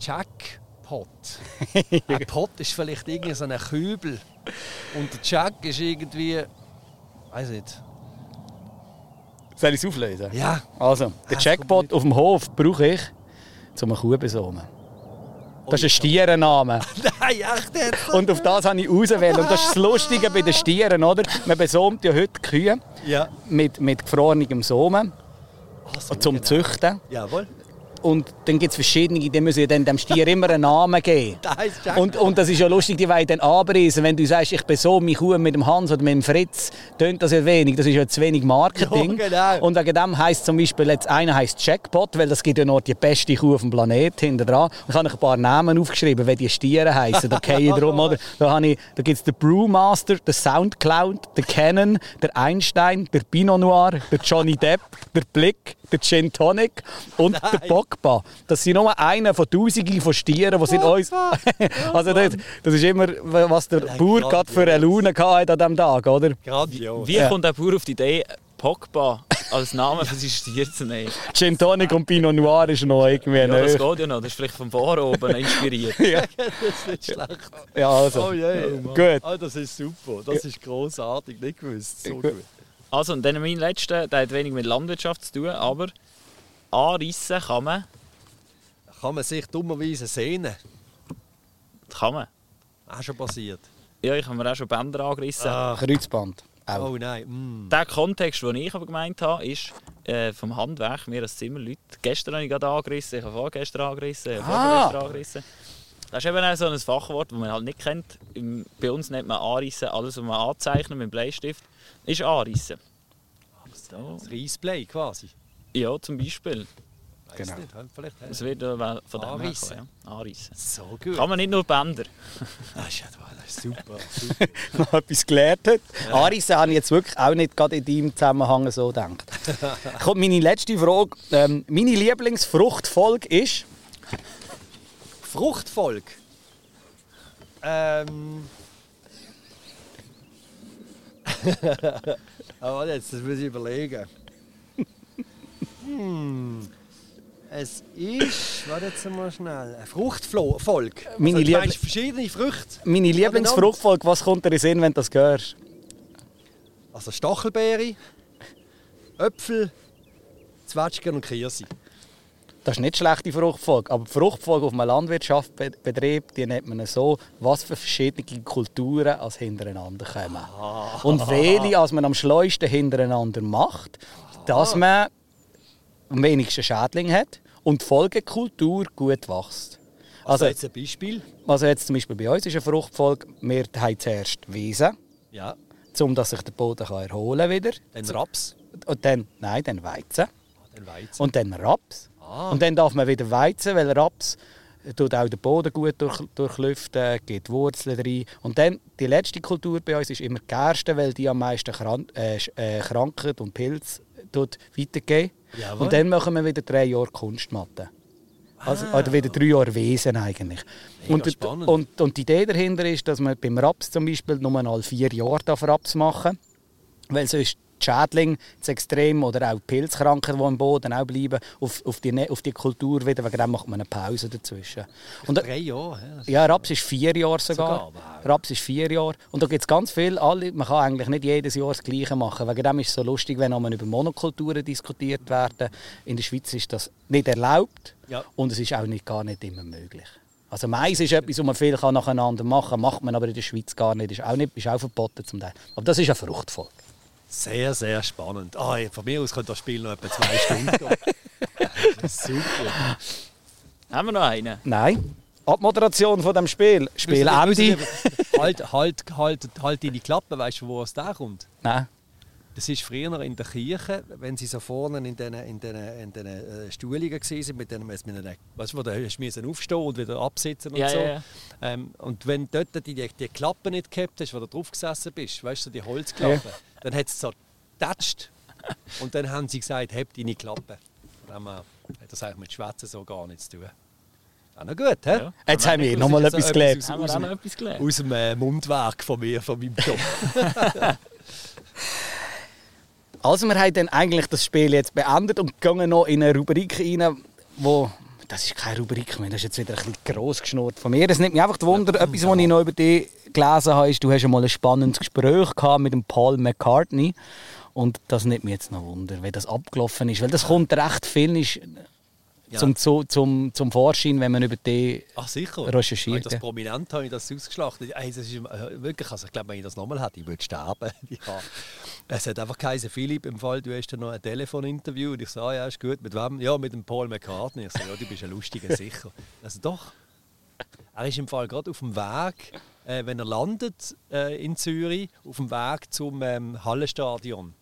Jackpot. ein Pot ist vielleicht irgendwie so ein Kübel. Und der Jack ist irgendwie. Weiß nicht. Soll ich es auflösen? Ja. Also, der Jackpot auf dem Hof brauche ich zum eine Kuh besomen. Das ist ein Stierenname. Nein, echt jetzt? Und auf das habe ich ausgewählt. Und das ist das Lustige bei den Stieren, oder? Man besomt ja heute Kühe Ja. mit, mit gefrorenem Somen Ah, so zum genau. Züchten. Jawohl. Und dann gibt es verschiedene, die müssen dann dem Stier immer einen Namen geben. Und, und das ist ja lustig, die wollen dann anpreisen. Wenn du sagst, ich besomme meine Kuh mit dem Hans oder mit dem Fritz, tönt das ja wenig. Das ist ja zu wenig Marketing. Ja, genau. Und wegen dem heisst zum Beispiel, jetzt einer heisst Jackpot, weil das gibt ja noch die beste Kuh auf dem Planeten hinten dran. Ich habe ein paar Namen aufgeschrieben, wie die Stiere heißen. Da gehe ich drum, oder? Da, habe ich- da gibt es den Brewmaster, den Soundcloud, den Canon, der Einstein, der Pinot Noir, der Johnny Depp, der Blick, der Gin Tonic und der Pogba. Das sind nur einer von Tausenden von Stieren, die sind uns. also das, das ist immer, was der Ja, Bauer gerade für eine Laune hatte an diesem Tag, oder? Grandios. wie Ja. kommt der Bauer auf die Idee, Pogba als Namen für sein Stier zu nehmen? Gin Tonic und Pinot Noir ist noch irgendwie Ja, das geht ja noch. Das ist vielleicht vom Vor oben inspiriert. Ja, Das ist nicht schlecht. ja, also. Oh je. Gut. Ah, das ist super. Das ist großartig. Nicht gewusst. So gut. Also, und dann mein letzter, der hat wenig mit Landwirtschaft zu tun, aber anrissen kann man. Kann man sich dummerweise sehnen? Kann man. Auch schon passiert. Ja, ich habe mir auch schon Bänder angerissen. Ah. Kreuzband. Auch. Oh nein. Mm. Der Kontext, den ich aber gemeint habe, ist äh, vom Handwerk, wir als Zimmerleute. Gestern habe ich gerade angerissen, ich habe vorgestern angerissen, ich habe Ah. vorgestern angerissen. Das ist eben auch so ein Fachwort, das man halt nicht kennt. Bei uns nennt man Anrissen, alles, was man anzeichnet mit dem Bleistift, ist Anrissen. So. Das Reisplay quasi. Ja, zum Beispiel. Weiss Genau. nicht. halt Vielleicht. Das wird äh, von dem Anrissen. kommen, ja. Anrissen. So gut. Kann man nicht nur Bänder. Das ist ja das ist super. super. noch etwas gelernt hat. Arissen habe ich jetzt wirklich auch nicht gerade in deinem Zusammenhang so gedacht. Kommt meine letzte Frage. Ähm, meine Lieblingsfruchtfolge ist... Fruchtvolk. Ähm. Aber jetzt, das muss ich überlegen. Hm. Es ist, warte jetzt mal schnell, ein Fruchtvolk. Meine also, meinst verschiedene Früchte. Meine Lieblingsfruchtfolge, was kommt dir in Sinn, wenn du das hörst? Also Stachelbeere, Äpfel, Zwetschgen und Kirsi. Das ist nicht schlechte Fruchtfolge, aber die Fruchtfolge auf einem Landwirtschaftsbetrieb, die nennt man so, was für verschiedene Kulturen als hintereinander kommen. Und welche als man am schleusten hintereinander macht, dass man am wenigsten Schädling hat und die Folgekultur gut wächst. Also, Also, jetzt ein Beispiel. also jetzt zum Beispiel bei uns ist eine Fruchtfolge, wir haben zuerst Wiesen, Ja, um dass sich der Boden kann erholen wieder. dann Raps, Und dann, nein, dann Weizen. dann Weizen. Und dann Raps. Ah. Und dann darf man wieder Weizen, weil Raps tut auch den Boden gut durch, durchlüften, gibt Wurzeln rein. Und dann die letzte Kultur bei uns ist immer die Gerste, weil die am meisten Kran äh, äh, Krankheit und Pilz tut weitergeben. Jawohl. Und dann machen wir wieder drei Jahre Kunstmatte. Also, Ah. oder wieder drei Jahre Wesen eigentlich. Und, und, und die Idee dahinter ist, dass man beim Raps zum Beispiel nur alle vier Jahre darf Raps machen weil sonst die Schädlinge zu extrem oder auch die Pilzkrankheiten, die im Boden auch bleiben, auf, auf, die, Ne- auf die Kultur wieder. Wegen dem macht man eine Pause dazwischen. Und, Drei Jahre. Ja, das- Raps ist vier Jahre sogar. Sogar. Raps ist vier Jahre. Und da gibt es ganz viel. Alle, man kann eigentlich nicht jedes Jahr das Gleiche machen. Wegen dem ist es so lustig, wenn einmal über Monokulturen diskutiert werden. In der Schweiz ist das nicht erlaubt Ja. und es ist auch nicht, gar nicht immer möglich. Also Mais ist etwas, was man viel nacheinander machen kann, macht man aber in der Schweiz gar nicht. Ist auch, nicht, ist auch verboten zum Teil. Aber das ist eine Fruchtfolge. Sehr, sehr spannend. Ah, von mir aus könnte das Spiel noch etwa zwei Stunden gehen. Super. Haben wir noch einen? Nein. Abmoderation von dem Spiel. Spielende. Halt, halt, halt, halt deine Klappe, weißt du, wo es da kommt? Nein. Das ist früher in der Kirche, wenn sie so vorne in diesen in den, in den äh, Stuhlungen waren, mit denen mit einer, weißt du, wo du hast müssen aufstehen und wieder absitzen und Ja, so. ja, ja. Ähm, und wenn dort die, die, die Klappe nicht gehabt hast, wo du drauf gesessen bist, weißt du, die Holzklappe, dann hat es so getatscht und dann haben sie gesagt, heb deine Klappe. Von dem her hat das eigentlich mit Schwätzen so gar nichts zu tun. Auch noch gut, hä? Ja. Jetzt haben wir noch mal etwas gelernt. auch noch etwas gelernt? Aus dem äh, Mundwerk von mir, von meinem Job. Also wir haben dann eigentlich das Spiel jetzt beendet und gehen noch in eine Rubrik rein, wo das ist keine Rubrik mehr, das ist jetzt wieder ein bisschen gross geschnurrt von mir. Es nimmt mich einfach Wunder, etwas, was ich noch über dich gelesen habe, ist, du hast einmal ein spannendes Gespräch gehabt mit dem Paul McCartney. Und das nimmt mich jetzt noch Wunder, wie das abgelaufen ist, weil das kommt recht viel ist, Ja. zum, zu, zum, zum Vorschein, wenn man über dich Ach sicher. Recherchiert, Habe das ja. prominent habe ich das ausgeschlachtet. Ey, das ist äh, wirklich, also ich glaube, wenn ich das nochmal hätte, ich würde sterben. ja. Es hat einfach geheißen, Philipp, im Fall, du hast dann noch ein Telefoninterview. Und ich sage, ah, ja, ist gut. Mit wem? Ja, mit dem Paul McCartney. Ich sage, ja, du bist ein lustiger, sicher. Also doch. Er ist im Fall gerade auf dem Weg, äh, wenn er landet äh, in Zürich, auf dem Weg zum ähm, Hallenstadion.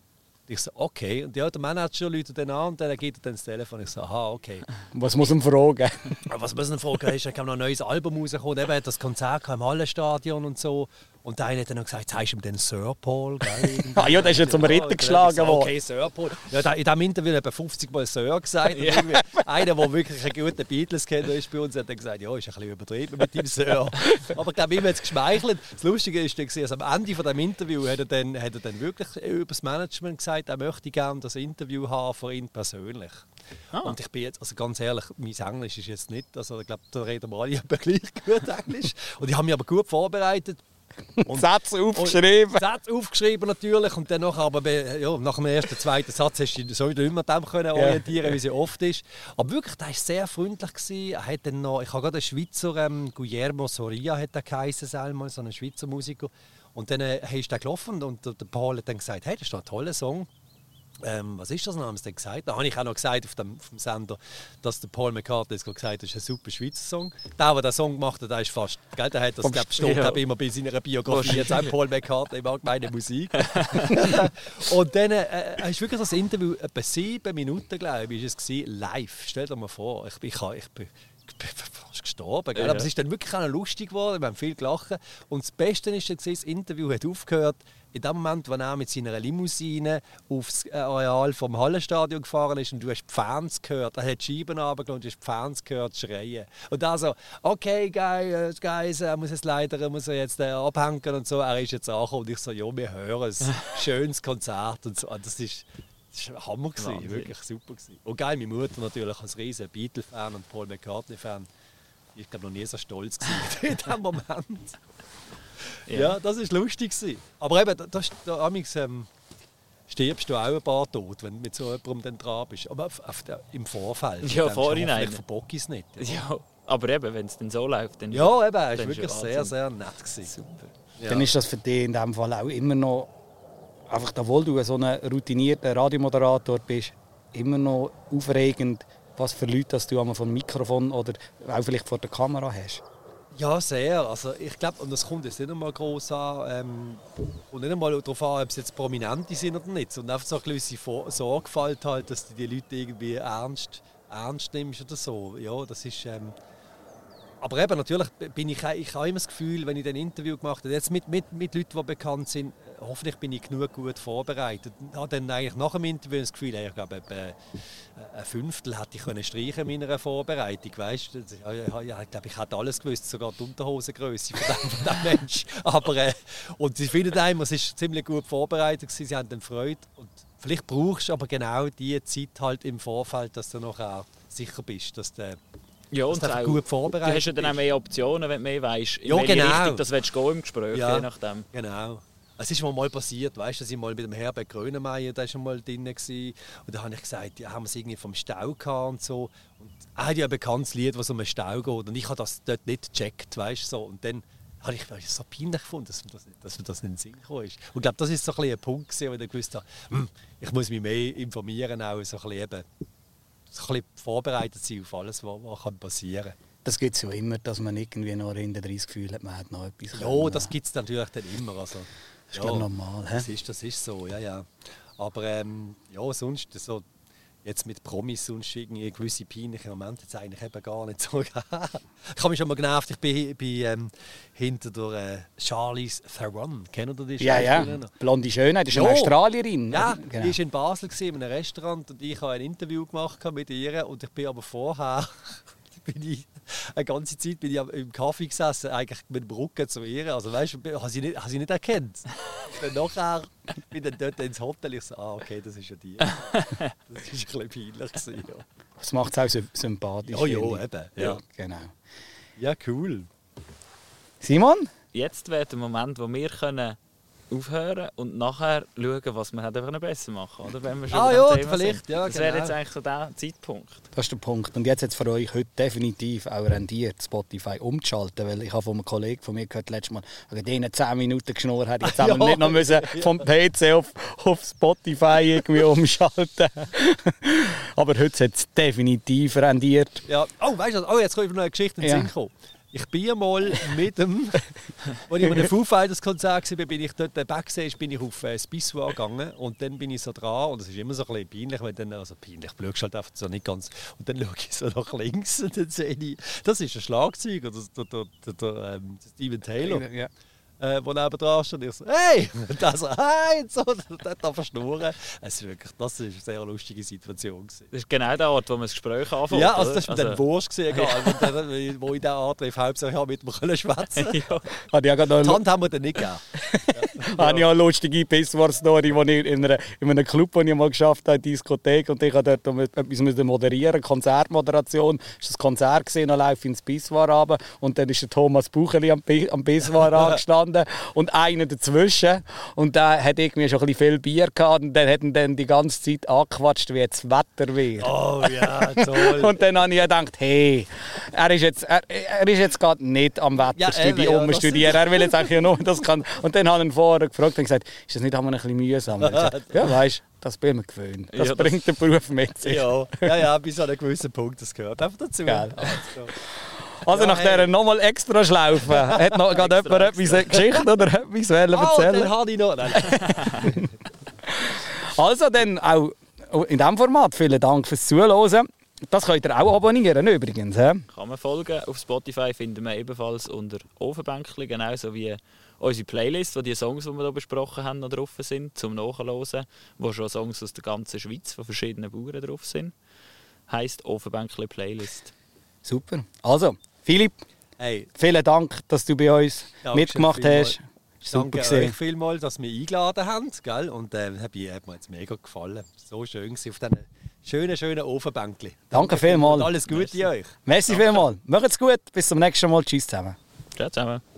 Ich so, okay. Und ja, der Manager läutet dann an und dann geht er dann das Telefon. Ich so, aha, okay. Was muss man fragen? Was müssen wir fragen, ist, da kam noch ein neues Album rausgekommen, eben hat das Konzert im Hallenstadion und so. Und der eine hat dann noch gesagt, zeigst du ihm den Sir Paul? Ah ja, der ist ja zum Ritter geschlagen worden. Okay, Sir Paul. Ja, da- in diesem Interview hat er 50 Mal Sir gesagt. Einer, der wirklich einen guten Beatles-Kenner ist bei uns, hat dann gesagt, ja, ist ein bisschen übertrieben mit dem Sir. Aber ich glaube, ihm hat es geschmeichelt. Das Lustige ist, dann, also am Ende von dem Interview hat er, dann, hat er dann wirklich über das Management gesagt, er möchte gerne das Interview haben für ihn persönlich. Ah. Und ich bin jetzt, also ganz ehrlich, mein Englisch ist jetzt nicht, also ich glaube, da reden wir alle gleich gut Englisch. Und ich habe mich aber gut vorbereitet. Und, Sätze aufgeschrieben. und Sätze aufgeschrieben natürlich und dann aber ja, nach dem ersten, zweiten Satz hast du dich sowieso nicht mehr dem können orientieren, wie es ja oft ist. Aber wirklich, der war sehr freundlich. Gewesen. Er hat dann noch, ich habe gerade einen Schweizer, ähm, Guillermo Soria hat er geheißen, so ein Schweizer Musiker. Und dann äh, ist der gelaufen und der der Paul hat dann gesagt, hey, das ist doch ein toller Song. Ähm, was ist das noch? Haben sie gesagt? Da habe ich auch noch gesagt auf dem, auf dem Sender, dass der Paul McCartney jetzt gesagt hat, das ist ein super Schweizer Song. Der, der den Song gemacht hat, der ist fast, gell, der hat das, glaub, steht, Ja. immer bei seiner Biografie, jetzt auch Paul McCartney mag meine Musik. und dann äh, ist wirklich das Interview, etwa sieben Minuten, glaube ich, ist es gewesen, live. Stell dir mal vor, ich bin, ich, ich ich gestorben. Ja. Aber es ist dann wirklich auch lustig geworden, wir haben viel gelacht. Und das Beste ist, dann das Interview hat aufgehört, in dem Moment, wo er mit seiner Limousine aufs äh, Areal vom Hallenstadion gefahren ist und du hast die Fans gehört, er hat die Scheiben runtergelassen und du hast die Fans gehört schreien. Und da so, okay, guys, guys er muss jetzt leider er muss jetzt äh, abhängen und so, er ist jetzt angekommen. Und ich so, ja, wir hören es. Schönes Konzert und so. Und Das ist, das war Hammer, gewesen, wirklich super. Gewesen. Und geil, meine Mutter natürlich als riesen Beatle-Fan und Paul McCartney-Fan. Ich glaube noch nie so stolz in diesem Moment. Ja, das war lustig. Gewesen. Aber eben, da, das, da amigs, ähm, stirbst du auch ein paar tot, wenn du mit so jemandem dann dran bist. Aber auf, auf der, im Vorfeld. Ja, vorhinein. ich es nicht. Ja, aber eben, wenn es dann so läuft, dann Ja, eben, es war ist wirklich ja sehr, sehr nett. Gewesen. Super. Ja. Dann ist das für dich in dem Fall auch immer noch, einfach obwohl du so ein routinierter Radiomoderator bist, immer noch aufregend, was für Leute dass du einmal vom Mikrofon oder auch vielleicht vor der Kamera hast. Ja, sehr. Also ich glaube, und das kommt jetzt nicht einmal groß an, ähm, und nicht einmal darauf an, ob sie jetzt Prominente sind oder nicht, sondern einfach so eine gewisse Vor- Sorgfalt halt, dass du die Leute irgendwie ernst, ernst nimmst oder so. Ja, das ist... Ähm, aber eben, natürlich bin ich, ich habe immer das Gefühl, wenn ich ein Interview gemacht habe, jetzt mit, mit, mit Leuten, die bekannt sind, hoffentlich bin ich genug gut vorbereitet. Ich habe dann eigentlich nach dem Interview das Gefühl, ich glaube, ein Fünftel hätte ich können streichen in meiner Vorbereitung. Weißt? ich glaube, ich hätte alles gewusst, sogar die Unterhosengröße von dem, von dem Mensch. Aber, äh, und sie finden einem, es ist ziemlich gut vorbereitet, sie haben dann Freude. Und vielleicht brauchst du aber genau diese Zeit halt im Vorfeld, dass du nachher sicher bist, dass du Ja, und du auch, gut du vorbereitet hast ja dann auch mehr Optionen, wenn du mehr weißt, Ja, genau. Richtung das willst du gehen im Gespräch, Ja. je nachdem. Genau. Es ist mir mal passiert, weißt, dass ich mal mit dem Herbert Grönemeyer da schon mal drin war. Und da habe ich gesagt, ja, haben wir es irgendwie vom Stau gehabt und so. Und er hat ja ein bekanntes Lied, was um einen Stau geht. Und ich habe das dort nicht gecheckt, weißt so. Und dann habe ich das so peinlich gefunden, dass mir das, nicht- dass mir das nicht in den Sinn gekommen ist. Und ich glaube, das ist so ein, ein Punkt, gewesen, wo ich gewusst habe, hm, ich muss mich mehr informieren, auch so ein bisschen, eben, ein bisschen vorbereitet sein auf alles, was, was passieren kann. Das gibt es ja immer, dass man irgendwie noch in den 30 Gefühl hat, man hat noch etwas Ja, können. das gibt es natürlich dann immer. Also, ist, glaub, normal? Das ist, das ist so, ja, ja. Aber ähm, ja, sonst so, jetzt mit Promis sonst irgendwie gewisse peinliche Momente jetzt eigentlich eben gar nicht so. ich habe mich schon mal genervt, ich bin, bin ähm, hinter der äh, Charlize Theron. Kennt ihr die Ja, ja. Blonde Schönheit, das ist Ja. eine Australierin. Ja, genau. die war in Basel gewesen, in einem Restaurant und ich habe ein Interview gemacht mit ihr und ich bin aber vorher bin ich eine ganze Zeit bin ich im Kaffee gesessen, eigentlich mit dem Rücken zu ihr. Also weißt du, habe sie nicht, habe sie nicht erkannt. dann nachher bin ich dann dort ins Hotel, ich so, ah okay, das ist ja die. Das war ein bisschen peinlich. Gewesen, ja. Das macht es auch sy- sympathisch. Ja, ja, eben, ja. Genau. ja, cool. Simon? Jetzt wäre der Moment, wo wir können aufhören und nachher schauen, was wir hätten können besser machen oder? Wenn wir schon Ah, ja, Thema vielleicht, sind. ja, Das wäre genau. jetzt eigentlich so der Zeitpunkt. Das ist der Punkt. Und jetzt hat es für euch heute definitiv auch rendiert, Spotify umzuschalten. Weil ich habe von einem Kollegen von mir gehört, letztes Mal, wegen denen 10 Minuten geschnurrt hat, jetzt haben wir Ja. nicht noch müssen vom PC auf, auf Spotify irgendwie umschalten. Aber heute hat es definitiv rendiert. Ja. Oh, weißt du, oh, jetzt kommt noch eine Geschichte in den Ja. Sinn gekommen. Ich bin mal mit dem, als ich bei einem Foo Fighters Konzert war, bin ich dort Backstage bin ich auf äh, Spisswa gegangen und dann bin ich so dran und es ist immer so ein bisschen peinlich, wenn dann, also peinlich, blöd halt einfach so nicht ganz und dann schaue ich so nach links und dann sehe ich, das ist ein Schlagzeuger, das, der, der, der, der, ähm, Steven Taylor, Ja. Äh, der neben dran steht und ich so, hey! Und der so, hey! Und so, und dann da verschnurren. Es ist wirklich, das ist eine sehr lustige Situation. Gewesen. Das ist genau der Ort, wo man das Gespräch anfängt. Ja, also das war mir dann wurscht, gewesen, egal. Und dann, wo ich den antreffe, Hauptsache ich habe mit ihm können schwätzen. ja. Habe ich noch Die Hand haben wir dann nicht gegeben. habe ich auch lustige ich in, einer, in einem Club, wo ich mal geschafft habe, eine Diskothek, und ich habe dort etwas müssen moderieren, Konzertmoderation. Das war das Konzert gesehen, dann laufe ich ins Bisswar runter und dann ist der Thomas Bucheli am, am Bisswar angestanden und einer dazwischen und der hat irgendwie schon ein bisschen viel Bier gehabt und der hat ihn dann die ganze Zeit angequatscht, wie jetzt das Wetter wäre. Oh ja, toll. Und dann habe ich gedacht, hey, er ist jetzt, er, er ist jetzt gerade nicht am Ja, Wetterstudium ja, das- studieren. Er will jetzt eigentlich nur das kann. Und dann habe ich ihn vorher gefragt und gesagt, ist das nicht einmal ein bisschen mühsam? Und gesagt, ja, weißt das bin ich mir gewöhnt. Das Ja, das- bringt der Beruf mit sich. ja, ja, ja, bis an einem gewissen Punkt, das gehört einfach dazu. Geil. Also, Ja, nach hey. dieser nochmal extra Schlaufe, hat noch gerade jemand etwas eine Geschichte oder etwas wollen und erzählen? dann habe ich noch... Also dann auch in diesem Format, vielen Dank fürs Zuhören. Das könnt ihr auch abonnieren übrigens. hä? Kann man folgen. Auf Spotify finden wir ebenfalls unter Ofenbänkli, genauso wie unsere Playlist, wo die Songs, die wir hier besprochen haben, noch drauf sind, zum Nachhören, wo schon Songs aus der ganzen Schweiz von verschiedenen Bauern drauf sind. Heißt Ofenbänkli Playlist. Super. Also, Philipp, Hey, vielen Dank, dass du bei uns Dankeschön mitgemacht vielmals. hast. Super danke gesehen. euch vielmals, dass mich eingeladen habt. Gell? Und äh, hat mir jetzt mega gefallen. So schön gewesen auf diesen schönen, schönen Ofenbänkli. Danke vielmals. Und alles Gute euch. Merci vielmals. Macht's gut. Bis zum nächsten Mal. Tschüss zusammen. Ciao zusammen.